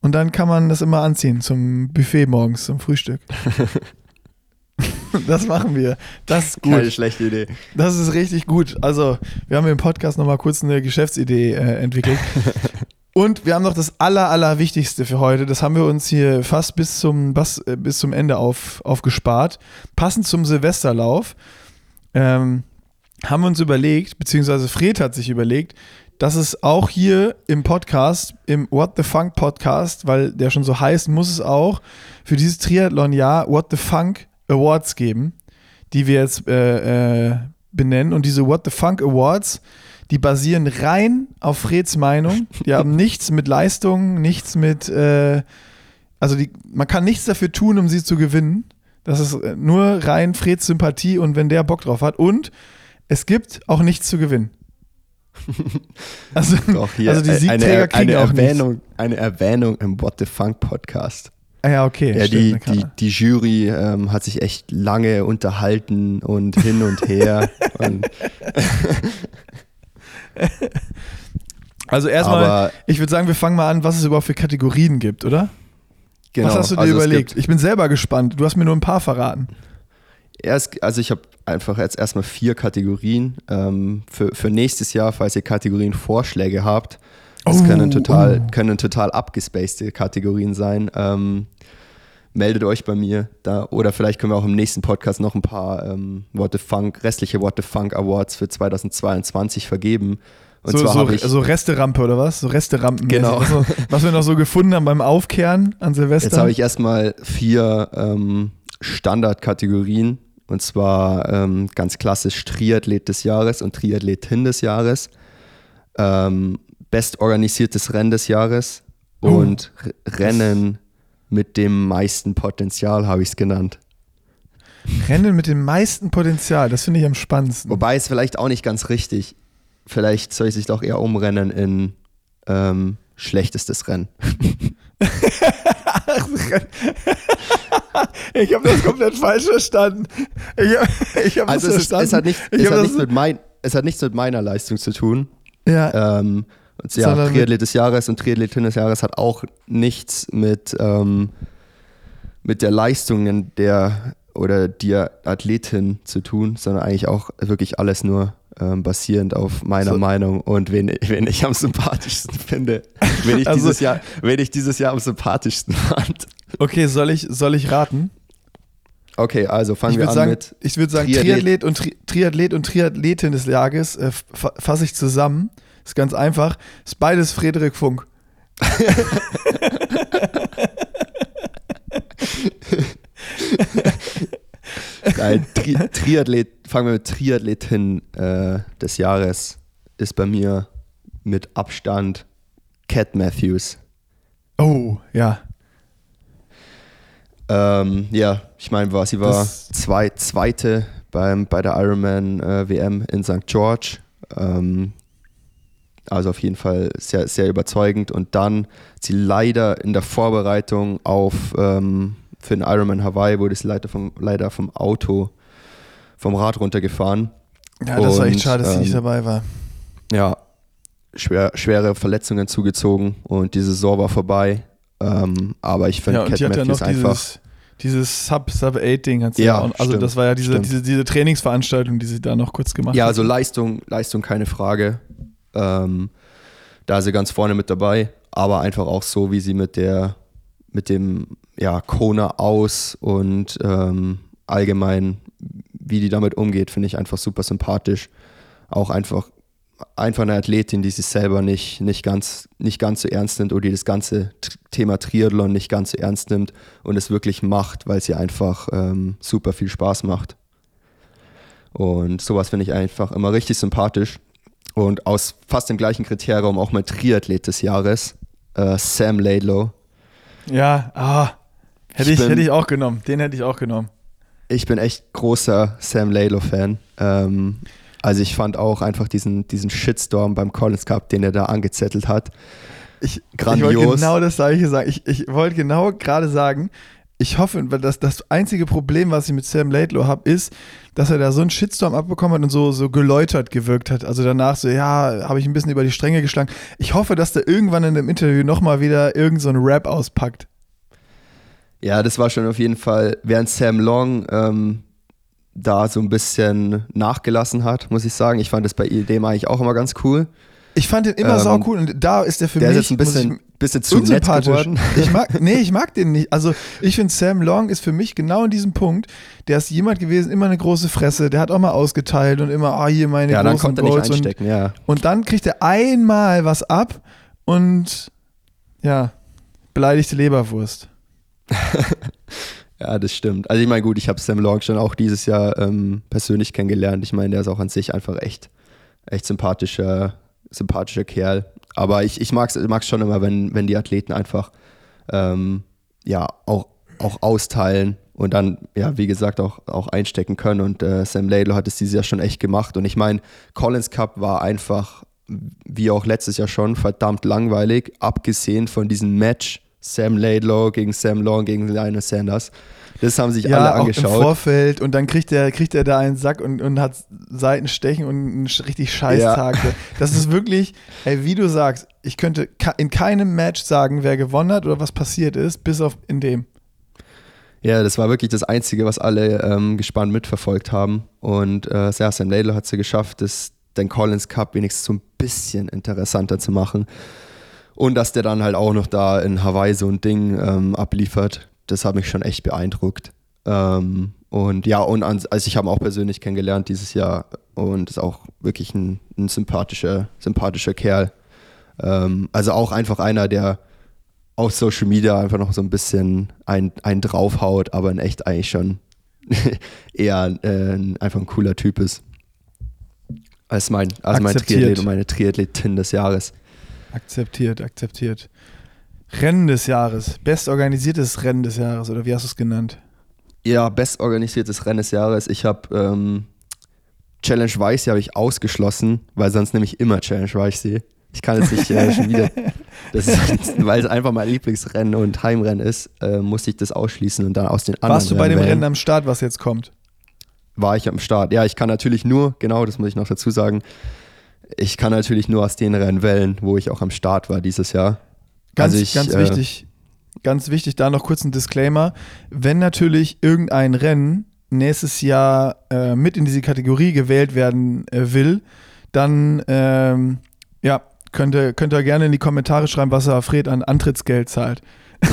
Und dann kann man das immer anziehen zum Buffet morgens, zum Frühstück. das machen wir. Das ist gut. Keine schlechte Idee. Das ist richtig gut. Also, wir haben im Podcast nochmal kurz eine Geschäftsidee äh, entwickelt. Und wir haben noch das aller, aller Wichtigste für heute. Das haben wir uns hier fast bis zum, bis, äh, bis zum Ende auf, aufgespart. Passend zum Silvesterlauf ähm, haben wir uns überlegt, beziehungsweise Fred hat sich überlegt, dass es auch hier im Podcast, im What the Funk Podcast, weil der schon so heißt, muss es auch für dieses Triathlon-Jahr What the Funk Awards geben, die wir jetzt äh, äh, benennen. Und diese What the Funk Awards, die basieren rein auf Freds Meinung. Die haben nichts mit Leistung, nichts mit, äh, also die, man kann nichts dafür tun, um sie zu gewinnen. Das ist äh, nur rein Freds Sympathie und wenn der Bock drauf hat. Und es gibt auch nichts zu gewinnen. Also, Doch, hier also die Siegträger eine, kriegen eine auch Erwähnung, nichts. Eine Erwähnung im What the Funk Podcast. Ah ja, okay. Ja, stimmt, die, die, die Jury ähm, hat sich echt lange unterhalten und hin und her. und also erstmal, ich würde sagen, wir fangen mal an, was es überhaupt für Kategorien gibt, oder? Genau. Was hast du dir also überlegt? Ich bin selber gespannt. Du hast mir nur ein paar verraten. Erst, also ich habe einfach jetzt erstmal vier Kategorien ähm, für, für nächstes Jahr, falls ihr Kategorienvorschläge habt. Das oh, können, total, oh. können total abgespacede Kategorien sein. Ähm, meldet euch bei mir da oder vielleicht können wir auch im nächsten Podcast noch ein paar ähm, What the Funk, restliche What the Funk Awards für 2022 vergeben. Und so, zwar so, ich, so Resterampe oder was? So Resterampen. Genau. Was, was, wir noch so gefunden haben beim Aufkehren an Silvester. Jetzt habe ich erstmal vier ähm, Standardkategorien. Und zwar ähm, ganz klassisch Triathlet des Jahres und Triathletin des Jahres. Ähm, bestorganisiertes Rennen des Jahres oh. und Rennen mit dem meisten Potenzial, habe ich es genannt. Rennen mit dem meisten Potenzial, das finde ich am spannendsten. Wobei es vielleicht auch nicht ganz richtig. Vielleicht soll ich sich doch eher umrennen in ähm, schlechtestes Rennen. ich habe das komplett falsch verstanden. Ich hab, ich hab also es, verstanden. Ist, es, hat, nicht, es, hat nichts mit mein, es hat nichts mit meiner Leistung zu tun. Ja. Ähm, und ja, Triathlet des Jahres und Triathletin des Jahres hat auch nichts mit, ähm, mit der Leistung der oder der Athletin zu tun, sondern eigentlich auch wirklich alles nur ähm, basierend auf meiner so. Meinung und wen, wen ich am sympathischsten finde. Wen ich, also, dieses Jahr, wen ich dieses Jahr am sympathischsten fand. Okay, soll ich, soll ich raten? Okay, also fangen wir an sagen, mit. Ich würde sagen, Triathlet. Triathlet, und Tri Triathlet und Triathletin des Jahres äh, fasse ich zusammen. Ist ganz einfach. Ist beides Frederik Funk. Nein, Tri Triathlet, fangen wir mit Triathletin äh, des Jahres. Ist bei mir mit Abstand Cat Matthews. Oh, ja. Ähm, ja, ich meine, war, sie war zwei, zweite beim, bei der Ironman äh, WM in St. George. Ähm, also auf jeden Fall sehr, sehr überzeugend. Und dann sie leider in der Vorbereitung auf ähm, für den Ironman Hawaii wurde sie leider vom, leider vom Auto, vom Rad runtergefahren. Ja, das und, war echt schade, dass sie nicht ähm, dabei war. Ja, schwer, schwere Verletzungen zugezogen und die Saison war vorbei. Ähm, aber ich finde, ja, Cat Matthews ja einfach. Dieses, dieses Sub-Sub-8-Ding hat sie ja, auch, Also, stimmt, das war ja diese, diese, diese Trainingsveranstaltung, die sie da noch kurz gemacht hat. Ja, also Leistung, Leistung keine Frage. Ähm, da ist sie ganz vorne mit dabei, aber einfach auch so, wie sie mit der, mit dem ja, Kona aus und ähm, allgemein, wie die damit umgeht, finde ich einfach super sympathisch. Auch einfach, einfach eine Athletin, die sich selber nicht, nicht, ganz, nicht ganz so ernst nimmt oder die das ganze Thema Triathlon nicht ganz so ernst nimmt und es wirklich macht, weil sie einfach ähm, super viel Spaß macht. Und sowas finde ich einfach immer richtig sympathisch. Und aus fast dem gleichen Kriterium auch mein Triathlet des Jahres, äh, Sam Laidlow. Ja, ah, hätte ich, ich hätte ich auch genommen. Den hätte ich auch genommen. Ich bin echt großer Sam Laidlow-Fan. Ähm, also ich fand auch einfach diesen, diesen Shitstorm beim Collins Cup, den er da angezettelt hat. Ich, Grandios. Ich wollte genau das gleiche sagen. Ich, ich wollte genau gerade sagen, ich hoffe, dass das einzige Problem, was ich mit Sam Laidlow habe, ist, dass er da so einen Shitstorm abbekommen hat und so, so geläutert gewirkt hat. Also danach so, ja, habe ich ein bisschen über die Stränge geschlagen. Ich hoffe, dass der irgendwann in dem Interview nochmal wieder irgendeinen so Rap auspackt. Ja, das war schon auf jeden Fall, während Sam Long ähm, da so ein bisschen nachgelassen hat, muss ich sagen. Ich fand das bei dem eigentlich auch immer ganz cool. Ich fand den immer ähm, sau cool und da ist der für der mich. Ist ein bisschen, bisschen zu nett geworden. Ich mag, nee, ich mag den nicht. Also ich finde Sam Long ist für mich genau in diesem Punkt. Der ist jemand gewesen, immer eine große Fresse. Der hat auch mal ausgeteilt und immer, ah, hier meine ja, großen dann kommt er nicht einstecken, und, ja. und dann kriegt er einmal was ab und ja, beleidigte Leberwurst. ja, das stimmt. Also ich meine, gut, ich habe Sam Long schon auch dieses Jahr ähm, persönlich kennengelernt. Ich meine, der ist auch an sich einfach echt, echt sympathischer sympathischer Kerl. Aber ich, ich mag es schon immer, wenn, wenn die Athleten einfach ähm, ja auch, auch austeilen und dann, ja, wie gesagt, auch, auch einstecken können. Und äh, Sam Laidlaw hat es dieses Jahr schon echt gemacht. Und ich meine, Collins Cup war einfach, wie auch letztes Jahr schon, verdammt langweilig, abgesehen von diesem Match Sam Laidlaw gegen Sam Long gegen Lionel Sanders. Das haben sich ja, alle auch angeschaut. Im Vorfeld und dann kriegt er, kriegt er da einen Sack und, und hat Seitenstechen und einen richtig Scheißtag. Ja. Das ist wirklich, ey, wie du sagst, ich könnte in keinem Match sagen, wer gewonnen hat oder was passiert ist, bis auf in dem. Ja, das war wirklich das Einzige, was alle ähm, gespannt mitverfolgt haben. Und äh, Sam Laidlaw hat es geschafft, das, den Collins Cup wenigstens so ein bisschen interessanter zu machen. Und dass der dann halt auch noch da in Hawaii so ein Ding ähm, abliefert, das hat mich schon echt beeindruckt. Ähm, und ja, und an, also ich habe ihn auch persönlich kennengelernt dieses Jahr und ist auch wirklich ein, ein sympathischer, sympathischer Kerl. Ähm, also auch einfach einer, der auf Social Media einfach noch so ein bisschen einen, einen draufhaut, aber in echt eigentlich schon eher äh, einfach ein cooler Typ ist. Als mein, als mein Triathlet und meine Triathletin des Jahres. Akzeptiert, akzeptiert. Rennen des Jahres, bestorganisiertes Rennen des Jahres, oder wie hast du es genannt? Ja, bestorganisiertes Rennen des Jahres. Ich habe ähm, Challenge Weichsee habe ich ausgeschlossen, weil sonst nämlich immer Challenge Weichsee. Ich kann jetzt nicht äh, schon wieder, ist, weil es einfach mein Lieblingsrennen und Heimrennen ist, äh, musste ich das ausschließen und dann aus den anderen. Warst du bei dem Rennen am Start, was jetzt kommt? War ich am Start. Ja, ich kann natürlich nur, genau, das muss ich noch dazu sagen, ich kann natürlich nur aus den Rennen wählen, wo ich auch am Start war dieses Jahr. Ganz, also ich, ganz äh, wichtig, ganz wichtig, da noch kurz ein Disclaimer. Wenn natürlich irgendein Rennen nächstes Jahr äh, mit in diese Kategorie gewählt werden äh, will, dann ähm, ja, könnt ihr, könnt ihr gerne in die Kommentare schreiben, was er Fred an Antrittsgeld zahlt.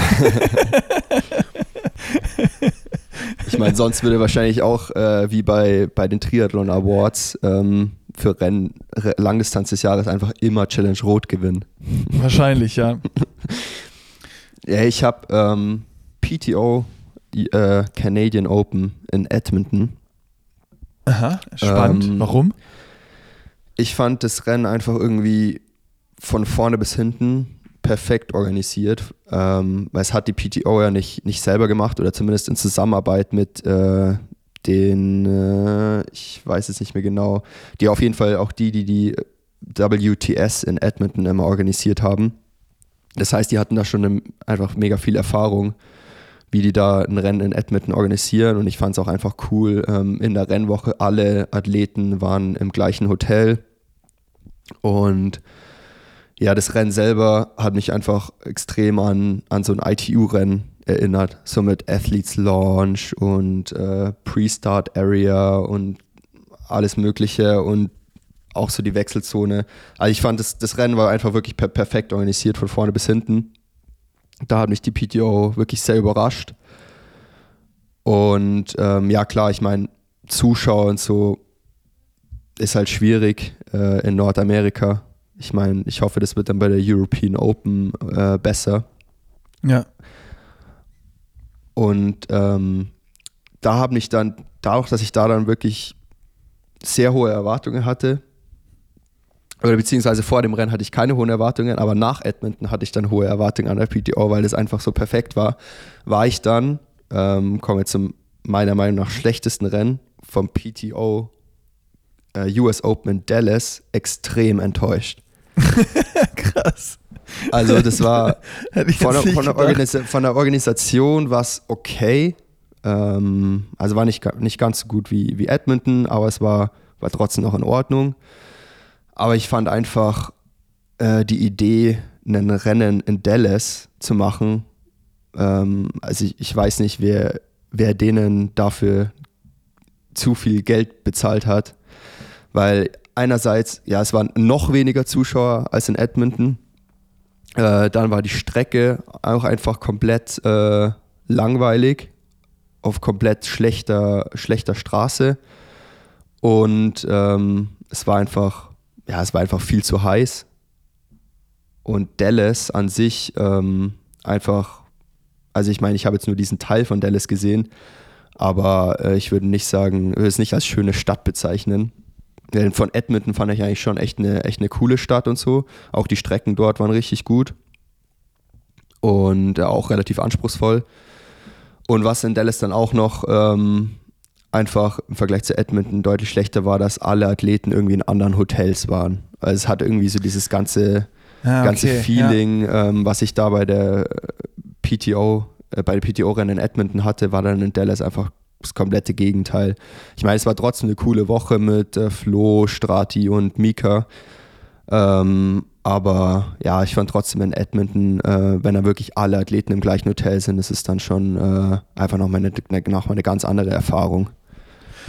ich meine, sonst würde wahrscheinlich auch äh, wie bei, bei den Triathlon Awards ähm, für Rennen Langdistanz des Jahres einfach immer Challenge Rot gewinnen. Wahrscheinlich, ja. ja, ich habe ähm, PTO, die äh, Canadian Open in Edmonton. Aha, spannend. Ähm, Warum? Ich fand das Rennen einfach irgendwie von vorne bis hinten perfekt organisiert. Ähm, weil es hat die PTO ja nicht, nicht selber gemacht oder zumindest in Zusammenarbeit mit äh, den, äh, ich weiß es nicht mehr genau, die auf jeden Fall auch die, die die WTS in Edmonton immer organisiert haben. Das heißt, die hatten da schon einfach mega viel Erfahrung, wie die da ein Rennen in Edmonton organisieren. Und ich fand es auch einfach cool. Ähm, in der Rennwoche alle Athleten waren im gleichen Hotel. Und ja, das Rennen selber hat mich einfach extrem an, an so ein ITU-Rennen erinnert. So mit Athletes Launch und äh, Pre-Start Area und alles Mögliche und auch so die Wechselzone. Also ich fand, das, das Rennen war einfach wirklich per perfekt organisiert von vorne bis hinten. Da hat mich die PTO wirklich sehr überrascht. Und ähm, ja, klar, ich meine, Zuschauer und so ist halt schwierig äh, in Nordamerika. Ich meine, ich hoffe, das wird dann bei der European Open äh, besser. Ja. Und ähm, da habe ich dann, dadurch, dass ich da dann wirklich sehr hohe Erwartungen hatte, oder beziehungsweise vor dem Rennen hatte ich keine hohen Erwartungen, aber nach Edmonton hatte ich dann hohe Erwartungen an der PTO, weil es einfach so perfekt war, war ich dann, ähm, komme jetzt zum meiner Meinung nach schlechtesten Rennen vom PTO äh, US Open in Dallas extrem enttäuscht. Krass. Also das war von der, von, der von der, Organisation war es okay. Ähm, also war nicht, nicht ganz so gut wie, wie Edmonton, aber es war, war trotzdem noch in Ordnung. Aber ich fand einfach äh, die Idee, ein Rennen in Dallas zu machen, ähm, also ich, ich weiß nicht, wer, wer denen dafür zu viel Geld bezahlt hat weil einerseits, ja, es waren noch weniger Zuschauer als in Edmonton. Äh, dann war die Strecke auch einfach komplett äh, langweilig, auf komplett schlechter, schlechter Straße. Und ähm, es war einfach, ja, es war einfach viel zu heiß. Und Dallas an sich ähm, einfach, also ich meine, ich habe jetzt nur diesen Teil von Dallas gesehen, aber äh, ich würde nicht sagen, würde es nicht als schöne Stadt bezeichnen. Von Edmonton fand ich eigentlich schon echt eine, echt eine coole Stadt und so. Auch die Strecken dort waren richtig gut. und äh, auch relativ anspruchsvoll. Und was in Dallas dann auch noch ähm, einfach im Vergleich zu Edmonton deutlich schlechter war, dass alle Athleten irgendwie in anderen Hotels waren. Also es hat irgendwie so dieses ganze, ah, ganze Feeling, ja. ähm, was ich da bei der PTO, äh, bei der PTO-Rennen in Edmonton hatte, war dann in Dallas einfach das komplette Gegenteil. Ich meine, es war trotzdem eine coole Woche mit äh, Flo, Strati und Mika. Ähm, aber ja, ich fand trotzdem in Edmonton, äh, wenn da wirklich alle Athleten im gleichen Hotel sind, ist es dann schon äh, einfach nochmal eine, noch mal eine ganz andere Erfahrung.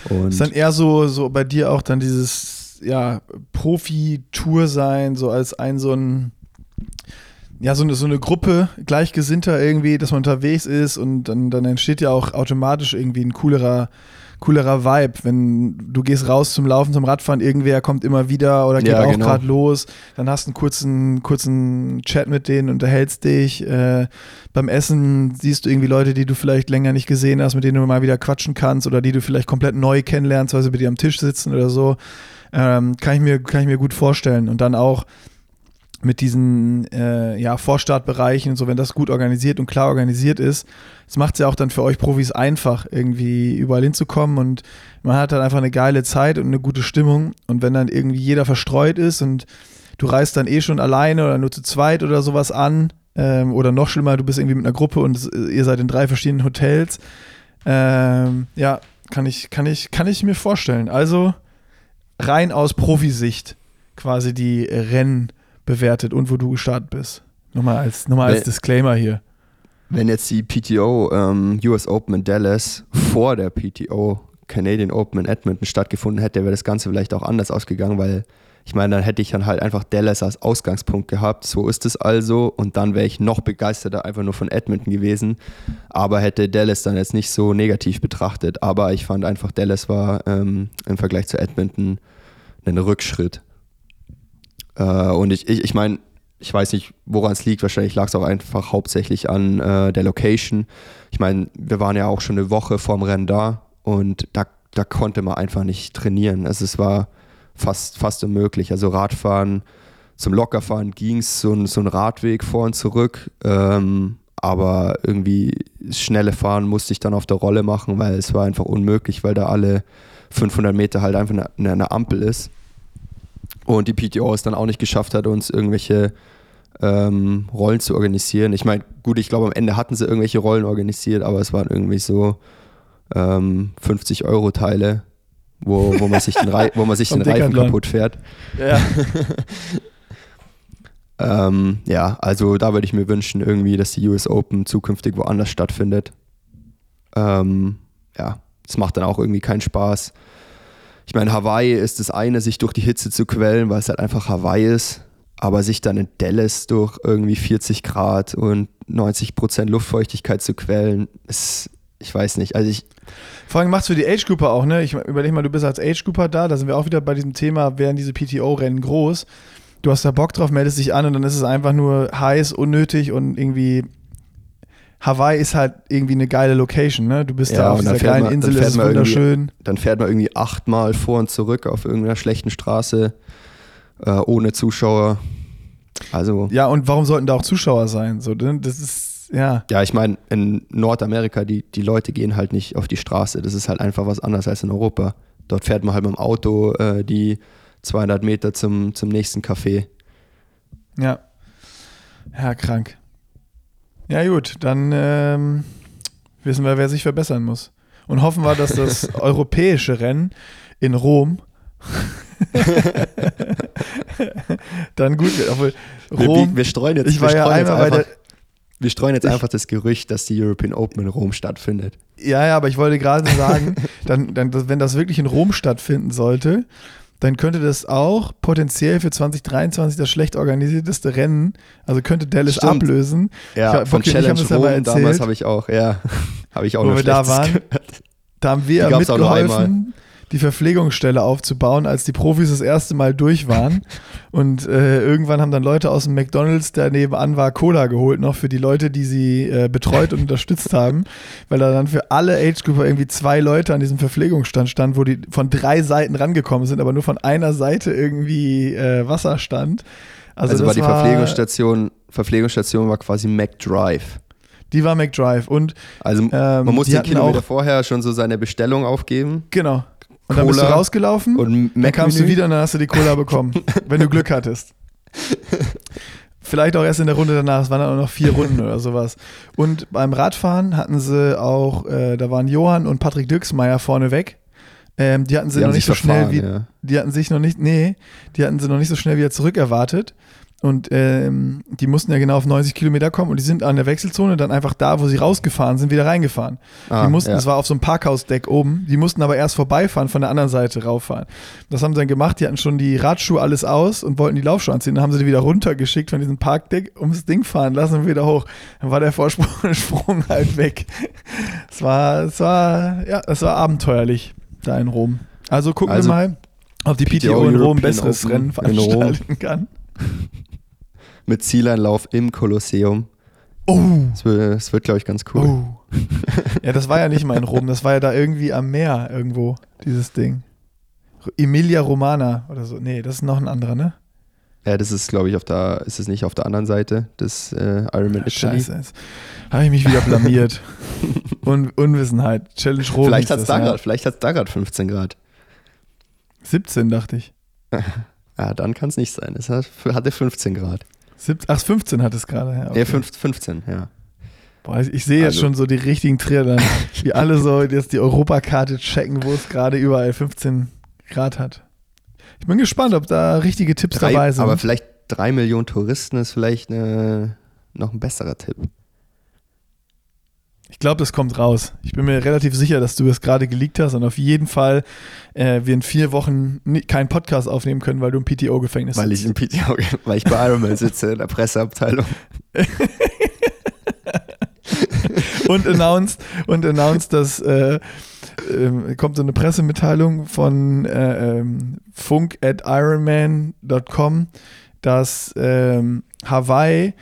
Und ist dann eher so, so bei dir auch dann dieses ja, Profi-Tour sein, so als ein so ein ja, so eine, so eine Gruppe Gleichgesinnter irgendwie, dass man unterwegs ist und dann, dann entsteht ja auch automatisch irgendwie ein coolerer, coolerer Vibe, wenn du gehst raus zum Laufen, zum Radfahren, irgendwer kommt immer wieder oder geht ja, auch genau. gerade los, dann hast du einen kurzen, kurzen Chat mit denen, unterhältst dich. Äh, beim Essen siehst du irgendwie Leute, die du vielleicht länger nicht gesehen hast, mit denen du mal wieder quatschen kannst oder die du vielleicht komplett neu kennenlernst, weil sie bei dir am Tisch sitzen oder so. Ähm, kann, ich mir, kann ich mir gut vorstellen. Und dann auch mit diesen äh, ja, Vorstartbereichen und so, wenn das gut organisiert und klar organisiert ist, das macht es ja auch dann für euch Profis einfach, irgendwie überall hinzukommen und man hat dann einfach eine geile Zeit und eine gute Stimmung und wenn dann irgendwie jeder verstreut ist und du reist dann eh schon alleine oder nur zu zweit oder sowas an ähm, oder noch schlimmer, du bist irgendwie mit einer Gruppe und ihr seid in drei verschiedenen Hotels, ähm, ja, kann ich, kann, ich, kann ich mir vorstellen. Also rein aus Profisicht quasi die Rennen bewertet und wo du gestartet bist. Nochmal als, nochmal als Disclaimer hier. Wenn jetzt die PTO ähm, US Open in Dallas vor der PTO Canadian Open in Edmonton stattgefunden hätte, wäre das Ganze vielleicht auch anders ausgegangen, weil ich meine, dann hätte ich dann halt einfach Dallas als Ausgangspunkt gehabt. So ist es also. Und dann wäre ich noch begeisterter einfach nur von Edmonton gewesen. Aber hätte Dallas dann jetzt nicht so negativ betrachtet. Aber ich fand einfach, Dallas war ähm, im Vergleich zu Edmonton ein Rückschritt. Äh, und ich, ich, ich meine, ich weiß nicht, woran es liegt. Wahrscheinlich lag es auch einfach hauptsächlich an äh, der Location. Ich meine, wir waren ja auch schon eine Woche vorm Rennen da und da, da konnte man einfach nicht trainieren. Also es war fast, fast unmöglich. Also Radfahren, zum Lockerfahren ging es so, so ein Radweg vor und zurück. Ähm, aber irgendwie schnelle Fahren musste ich dann auf der Rolle machen, weil es war einfach unmöglich, weil da alle 500 Meter halt einfach eine, eine Ampel ist und die PTO es dann auch nicht geschafft hat, uns irgendwelche ähm, Rollen zu organisieren. Ich meine, gut, ich glaube, am Ende hatten sie irgendwelche Rollen organisiert, aber es waren irgendwie so ähm, 50 Euro Teile, wo, wo man sich den, Re wo man sich den Reifen kaputt fährt. Ja. ähm, ja, also da würde ich mir wünschen, irgendwie, dass die US Open zukünftig woanders stattfindet. Ähm, ja, es macht dann auch irgendwie keinen Spaß ich meine, Hawaii ist das eine, sich durch die Hitze zu quälen, weil es halt einfach Hawaii ist. Aber sich dann in Dallas durch irgendwie 40 Grad und 90 Prozent Luftfeuchtigkeit zu quälen, ist, ich weiß nicht. Also ich. Vor allem macht es für die Age Grouper auch, ne? Ich überlege mal, du bist als Age Grouper da, da sind wir auch wieder bei diesem Thema, werden diese PTO-Rennen groß. Du hast da Bock drauf, meldest dich an und dann ist es einfach nur heiß, unnötig und irgendwie Hawaii ist halt irgendwie eine geile Location, ne? Du bist ja, da auf dieser geilen man, Insel, das ist wunderschön. Dann fährt man irgendwie achtmal vor und zurück auf irgendeiner schlechten Straße äh, ohne Zuschauer. Also. Ja, und warum sollten da auch Zuschauer sein? So, ne? das ist, ja. Ja, ich meine, in Nordamerika, die, die Leute gehen halt nicht auf die Straße. Das ist halt einfach was anderes als in Europa. Dort fährt man halt mit dem Auto äh, die 200 Meter zum, zum nächsten Café. Ja. Ja, krank. Ja, gut, dann ähm, wissen wir, wer sich verbessern muss. Und hoffen wir, dass das europäische Rennen in Rom dann gut wird. Obwohl Rom, wir, wir streuen jetzt, ich war ja einmal einfach, wir streuen jetzt einfach das Gerücht, dass die European Open in Rom stattfindet. Ja, ja, aber ich wollte gerade sagen, dann, dann, wenn das wirklich in Rom stattfinden sollte, dann könnte das auch potenziell für 2023 das schlecht organisierteste Rennen, also könnte Dallas Stimmt. ablösen. Ja, ich, von Bocchi Challenge Rom erzählt, damals habe ich auch, ja, habe ich auch Wo wir da waren, gehört. da haben wir mitgeholfen, die Verpflegungsstelle aufzubauen, als die Profis das erste Mal durch waren. Und äh, irgendwann haben dann Leute aus dem McDonalds, der nebenan war, Cola geholt, noch für die Leute, die sie äh, betreut und unterstützt haben, weil da dann für alle Age-Grupper irgendwie zwei Leute an diesem Verpflegungsstand standen, wo die von drei Seiten rangekommen sind, aber nur von einer Seite irgendwie äh, Wasser stand. Also, das war die Verpflegungsstation, Verpflegungsstation war quasi McDrive. Die war McDrive und Also Ähm, man muss die den Kilometer auch- vorher schon so seine Bestellung aufgeben. genau. Und dann bist du Cola rausgelaufen Und dann kamst du wieder und dann hast du die Cola bekommen, wenn du Glück hattest. Vielleicht auch erst in der Runde danach, es waren dann auch noch vier Runden oder sowas. Und beim Radfahren hatten sie auch, äh, da waren Johann und Patrick Dirksmeier vorne weg. Ähm, die hatten sie Die noch nicht so schnell wie, ja. die hatten sich noch nicht, nee, die hatten sie noch nicht so schnell wieder zurück erwartet. Und ähm, die mussten ja genau auf 90 Kilometer kommen und die sind an der Wechselzone dann einfach da, wo sie rausgefahren sind, wieder reingefahren. Ah, die mussten, ja. das war auf so einem Parkhausdeck oben, die mussten aber erst vorbeifahren, von der anderen Seite rauffahren. Das haben sie dann gemacht, die hatten schon die Radschuhe alles aus und wollten die Laufschuhe anziehen. Dann haben sie die wieder runtergeschickt von diesem Parkdeck, ums Ding fahren lassen und wieder hoch. Dann war der Vorsprung Sprung halt weg. Es war, es war, ja, es war abenteuerlich da in Rom. Also gucken Also, wir mal, ob die PTO, PTO in Rom ein European besseres Rennen veranstalten kann. Mit Zieleinlauf im Kolosseum. Oh, Es wird, es wird glaube ich, ganz cool. oh. ja, das war ja nicht mal in Rom, das war ja da irgendwie am Meer irgendwo, dieses Ding. Emilia Romana oder so. Nee, das ist noch ein anderer, ne? Ja, das ist, glaube ich, auf der, ist es nicht auf der anderen Seite des äh, Ironman Italy. Scheiße, habe ich mich wieder blamiert. Un Unwissenheit. Challenge Rom. Vielleicht hat es das, da ja. gerade, vielleicht hat's da gerade 15 Grad. 17, dachte ich. Ja, dann kann es nicht sein. Es hat, hatte 15 Grad. Sieb- Ach, 15 hat es gerade. Ja, Ja, okay. 15, 15, ja. Boah, ich sehe jetzt Also- schon so die richtigen Triathlon, wie alle so jetzt die Europakarte checken, wo es gerade überall 15 Grad hat. Ich bin gespannt, ob da richtige Tipps Drei, dabei sind. aber vielleicht drei Millionen Touristen ist vielleicht äh, noch ein besserer Tipp. Ich glaube, das kommt raus. Ich bin mir relativ sicher, dass du es gerade geleakt hast und auf jeden Fall äh, wir in vier Wochen ni- keinen Podcast aufnehmen können, weil du im PTO-Gefängnis Weil ich im PTO, weil ich bei Ironman sitze in der Presseabteilung. und announced, und announced dass äh, ähm, kommt so eine Pressemitteilung von äh, ähm, funk at ironman.com, dass ähm, Hawaii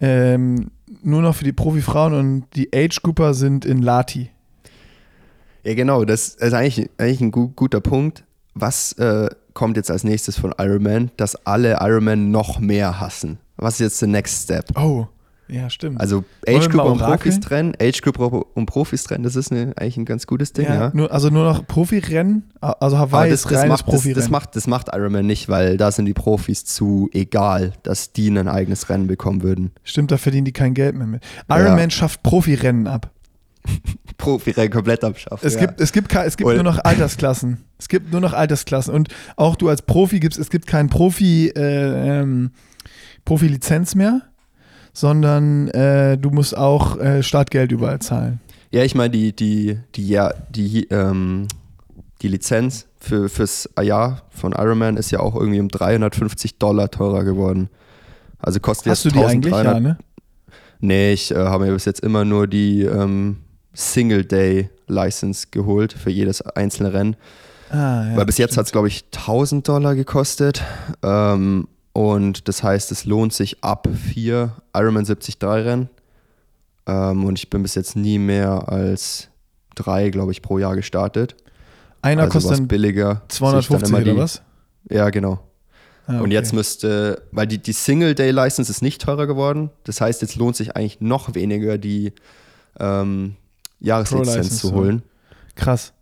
ähm, nur noch für die Profifrauen und die Age-Grouper sind in Lati. Ja, genau, das ist eigentlich, eigentlich ein gu guter Punkt. Was äh, kommt jetzt als nächstes von Ironman? Dass alle Ironman noch mehr hassen. Was ist jetzt der Next Step? Oh, ja, stimmt. Also Age Group und Profis trennen, Age Group und Profis trennen, das ist eine, eigentlich ein ganz gutes Ding, ja. ja, Nur, also nur noch Profirennen, also Hawaii das, das, macht, das, Profirennen. das, macht, das macht Ironman nicht, weil da sind die Profis zu egal, dass die ein eigenes Rennen bekommen würden. Stimmt, da verdienen die kein Geld mehr mit. Ja. Ironman schafft Profirennen ab. Profirennen komplett abschaffen. Es ja. gibt, es gibt, es gibt nur noch Altersklassen. Es gibt nur noch Altersklassen. Und auch du als Profi gibst, es gibt kein Profi, äh, ähm, Profi-Lizenz mehr, sondern äh, du musst auch äh, Startgeld überall zahlen. Ja, ich meine, die, die, die, ja, die, ähm, die Lizenz für, fürs Jahr von Ironman ist ja auch irgendwie um 350 Dollar teurer geworden. Also kostet Hast du jetzt die eigentlich? 1300. Ja, ne? Nee, ich äh, habe mir bis jetzt immer nur die ähm, Single-Day-License geholt für jedes einzelne Rennen. Ah, ja. Weil bis jetzt hat es, glaube ich, 1000 Dollar gekostet. Ähm, und das heißt, es lohnt sich ab vier Ironman 73 Rennen. Ähm, und ich bin bis jetzt nie mehr als drei, glaube ich, pro Jahr gestartet. Einer also kostet dann billiger. sich 250 dann oder die- was? Ja, genau. Ah, Und okay. jetzt müsste, weil die, die Single-Day-License ist nicht teurer geworden. Das heißt, jetzt lohnt sich eigentlich noch weniger die ähm, Jahreslizenz zu ja. holen. Krass.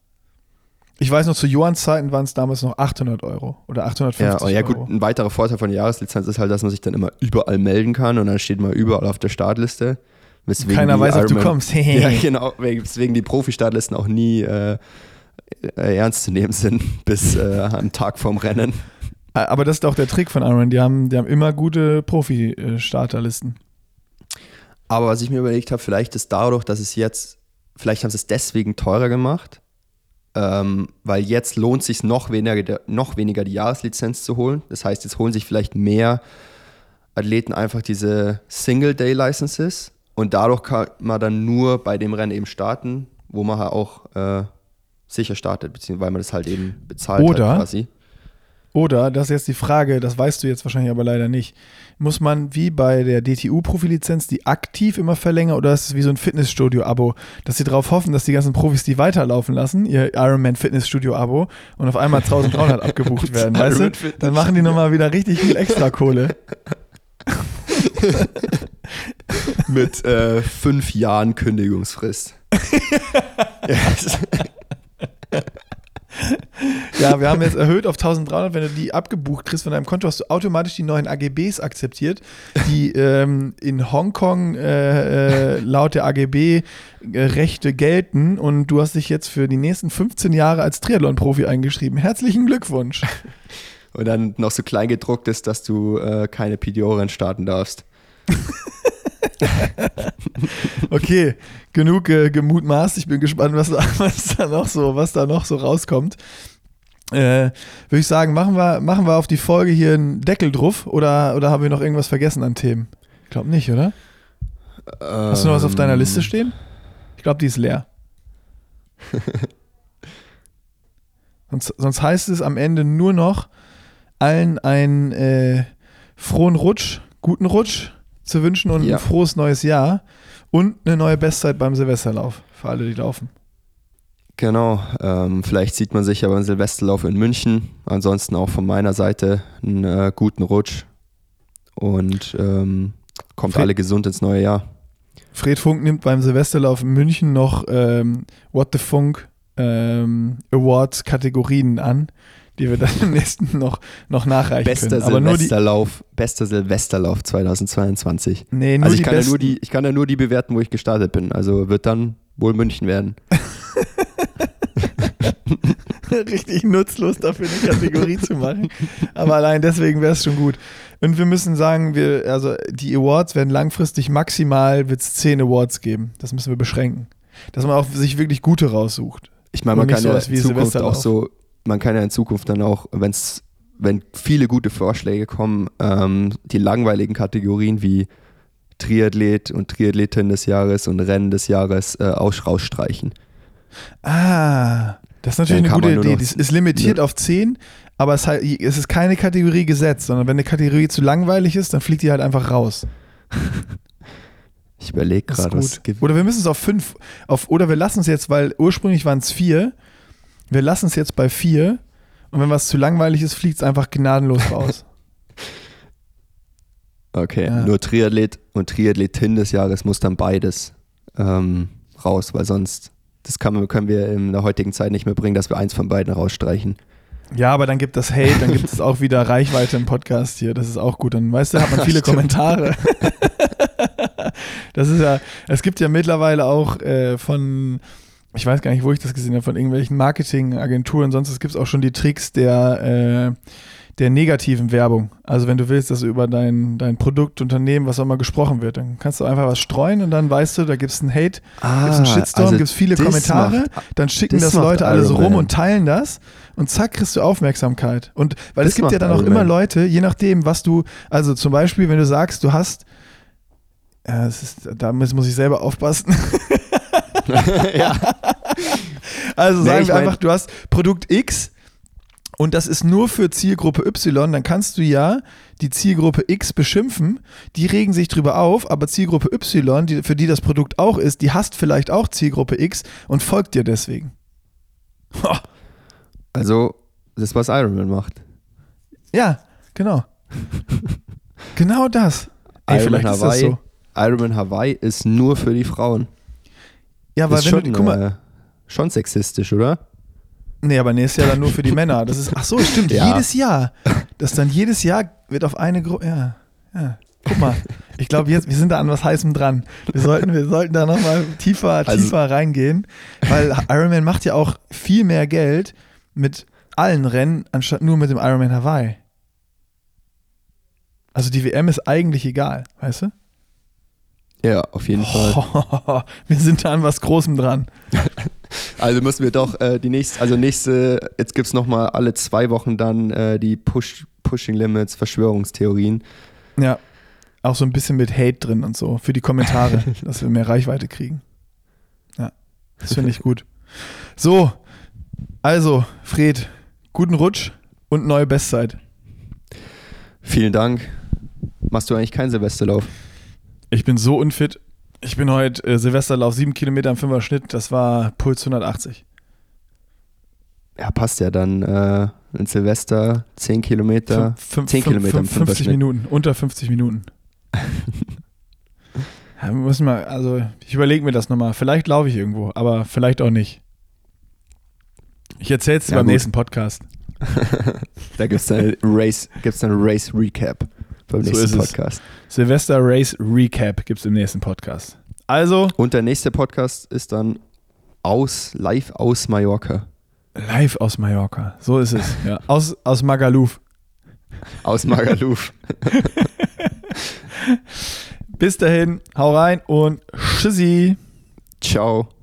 Ich weiß noch, zu Johans Zeiten waren es damals noch 800 Euro oder 850 Ja, oh ja gut, Euro. ein weiterer Vorteil von der Jahreslizenz ist halt, dass man sich dann immer überall melden kann und dann steht man überall auf der Startliste. Weswegen Keiner weiß, ob du Ironman- kommst. ja, genau, weswegen die Profi-Startlisten auch nie äh, äh, ernst zu nehmen sind, bis äh, am Tag vorm Rennen. Aber das ist auch der Trick von Iron. Die haben, die haben immer gute Profi-Starterlisten. Aber was ich mir überlegt habe, vielleicht ist dadurch, dass es jetzt, vielleicht haben sie es deswegen teurer gemacht, ähm, weil jetzt lohnt sich noch weniger, noch weniger die Jahreslizenz zu holen. Das heißt, jetzt holen sich vielleicht mehr Athleten einfach diese Single-Day-Licenses und dadurch kann man dann nur bei dem Rennen eben starten, wo man halt auch äh, sicher startet, beziehungsweise weil man das halt eben bezahlt Oder- hat quasi. Oder, das ist jetzt die Frage, das weißt du jetzt wahrscheinlich aber leider nicht, muss man wie bei der DTU-Profilizenz die aktiv immer verlängern oder ist es wie so ein Fitnessstudio-Abo, dass sie darauf hoffen, dass die ganzen Profis die weiterlaufen lassen, ihr Ironman Fitnessstudio-Abo und auf einmal 1300 abgebucht werden, weißt du? Dann machen die nochmal wieder richtig viel extra Kohle. Mit äh, fünf Jahren Kündigungsfrist. Ja, wir haben jetzt erhöht auf 1300. Wenn du die abgebucht kriegst von deinem Konto, hast du automatisch die neuen AGBs akzeptiert, die ähm, in Hongkong äh, äh, laut der AGB äh, Rechte gelten. Und du hast dich jetzt für die nächsten 15 Jahre als Triathlon-Profi eingeschrieben. Herzlichen Glückwunsch. Und dann noch so klein gedruckt ist, dass du äh, keine PDO-Rennen starten darfst. Okay, genug äh, gemutmaßt. Ich bin gespannt, was, da- was, da noch so, was da noch so rauskommt. Äh, Würde ich sagen, machen wir, machen wir auf die Folge hier einen Deckel drauf oder, oder haben wir noch irgendwas vergessen an Themen? Ich glaube nicht, oder? Hast du noch was auf deiner Ähm, Liste stehen? Ich glaube, die ist leer. sonst, sonst heißt es am Ende nur noch, allen einen äh, frohen Rutsch, guten Rutsch zu wünschen und Ja. ein frohes neues Jahr und eine neue Bestzeit beim Silvesterlauf für alle, die laufen. Genau, ähm, vielleicht sieht man sich ja beim Silvesterlauf in München. Ansonsten auch von meiner Seite einen äh, guten Rutsch und ähm, kommt Fred- alle gesund ins neue Jahr. Fred Funk nimmt beim Silvesterlauf in München noch ähm, What the Funk ähm, Awards Kategorien an, die wir dann im nächsten noch, noch nachreichen Bester können. Aber nur die, Silvesterlauf, bester Silvesterlauf 2022. nee, nur Also ich die kann, ja nur die, ich kann ja nur die bewerten, wo ich gestartet bin. Also wird dann wohl München werden. richtig nutzlos dafür eine Kategorie zu machen. Aber allein deswegen wäre es schon gut. Und wir müssen sagen, wir, also die Awards werden langfristig maximal wird's 10 Awards geben. Das müssen wir beschränken. Dass man auch sich wirklich gute raussucht. Ich meine, man kann ja in Zukunft auch Silvesterlauf. so, man kann ja in Zukunft dann auch, wenn's, wenn viele gute Vorschläge kommen, ähm, die langweiligen Kategorien wie Triathlet und Triathletin des Jahres und Rennen des Jahres äh, aus, rausstreichen. Ah, das ist natürlich Dann eine gute Idee. Das ist limitiert auf 10, aber es, halt, es ist keine Kategorie gesetzt, sondern wenn eine Kategorie zu langweilig ist, dann fliegt die halt einfach raus. Ich überlege gerade, was gibt. Oder wir müssen es auf 5, auf, oder wir lassen es jetzt, weil ursprünglich waren es 4, wir lassen es jetzt bei 4 und wenn was zu langweilig ist, fliegt es einfach gnadenlos raus. Okay, Ja. nur Triathlet und Triathletin des Jahres muss dann beides ähm, raus, weil sonst, das kann, können wir in der heutigen Zeit nicht mehr bringen, dass wir eins von beiden rausstreichen. Ja, aber dann gibt es Hate, dann gibt es auch wieder Reichweite im Podcast hier. Das ist auch gut. Dann weißt du, hat man viele. Kommentare. das ist ja, es gibt ja mittlerweile auch äh, von, ich weiß gar nicht, wo ich das gesehen habe, von irgendwelchen Marketingagenturen, sonst gibt es auch schon die Tricks der, äh, der negativen Werbung. Also wenn du willst, dass über dein, dein Produkt, Unternehmen, was auch immer gesprochen wird, dann kannst du einfach was streuen und dann weißt du, da gibt es einen Hate, Ah, gibt es einen Shitstorm, gibt es viele Kommentare, macht- dann schicken das Leute alle so rum und teilen das und zack, kriegst du Aufmerksamkeit. Und weil Das es gibt ja dann auch immer. Leute, je nachdem, was du, also zum Beispiel, wenn du sagst, du hast, ja, es ist, da muss muss ich selber aufpassen. ja. Also Nee, sagen ich wir einfach, du hast Produkt X und das ist nur für Zielgruppe Y, dann kannst du ja die Zielgruppe X beschimpfen, die regen sich drüber auf, aber Zielgruppe Y, die, für die das Produkt auch ist, die hasst vielleicht auch Zielgruppe X und folgt dir deswegen. Also, das ist, was Iron Man macht. Ja, genau. genau das. Ey, Iron Man Hawaii, so. Iron Man Hawaii ist nur für die Frauen. Ja, weil Das wenn ist du, schon, guck mal, äh, schon sexistisch, oder? nee, aber nächstes Jahr dann nur für die Männer. Das ist, ach so, stimmt, Ja. jedes Jahr. Das dann jedes Jahr wird auf eine Gruppe, ja, ja. Guck mal, ich glaube, jetzt, wir sind da an was Heißem dran. Wir sollten, wir sollten da nochmal tiefer, Also- tiefer reingehen, weil Ironman macht ja auch viel mehr Geld mit allen Rennen, anstatt nur mit dem Ironman Hawaii. Also die WM ist eigentlich egal, weißt du? Ja, auf jeden Fall. wir sind da an was Großem dran. Also müssen wir doch äh, die nächste, also nächste, jetzt gibt es nochmal alle zwei Wochen dann äh, die Push, Pushing Limits, Verschwörungstheorien. Ja. Auch so ein bisschen mit Hate drin und so für die Kommentare, dass wir mehr Reichweite kriegen. Ja, das finde ich gut. So, also, Fred, guten Rutsch und neue Bestzeit. Vielen Dank. Machst du eigentlich keinen Silvesterlauf? Ich bin so unfit. Ich bin heute äh, Silvesterlauf, sieben Kilometer im Fünfer Schnitt. Das war Puls 180. Ja, passt ja dann. Äh, ein Silvester, 10 Kilometer. Fünf- fünf- 10 fünf- Kilometer im fünf- 50 Fünferschnitt. Minuten, unter 50 Minuten. Ja, muss mal, also ich überlege mir das nochmal. Vielleicht laufe ich irgendwo, aber vielleicht auch nicht. Ich erzähle es dir Ja, beim gut. nächsten Podcast. Da gibt es dann Race, gibt's dann Race Recap beim So nächsten ist es. Podcast. Silvester Race Recap gibt es im nächsten Podcast. Also, Und der nächste Podcast ist dann aus, live aus Mallorca. live aus Mallorca. So ist es. Ja. Aus, aus Magaluf. Aus Magaluf. Bis dahin, hau rein und tschüssi. Ciao.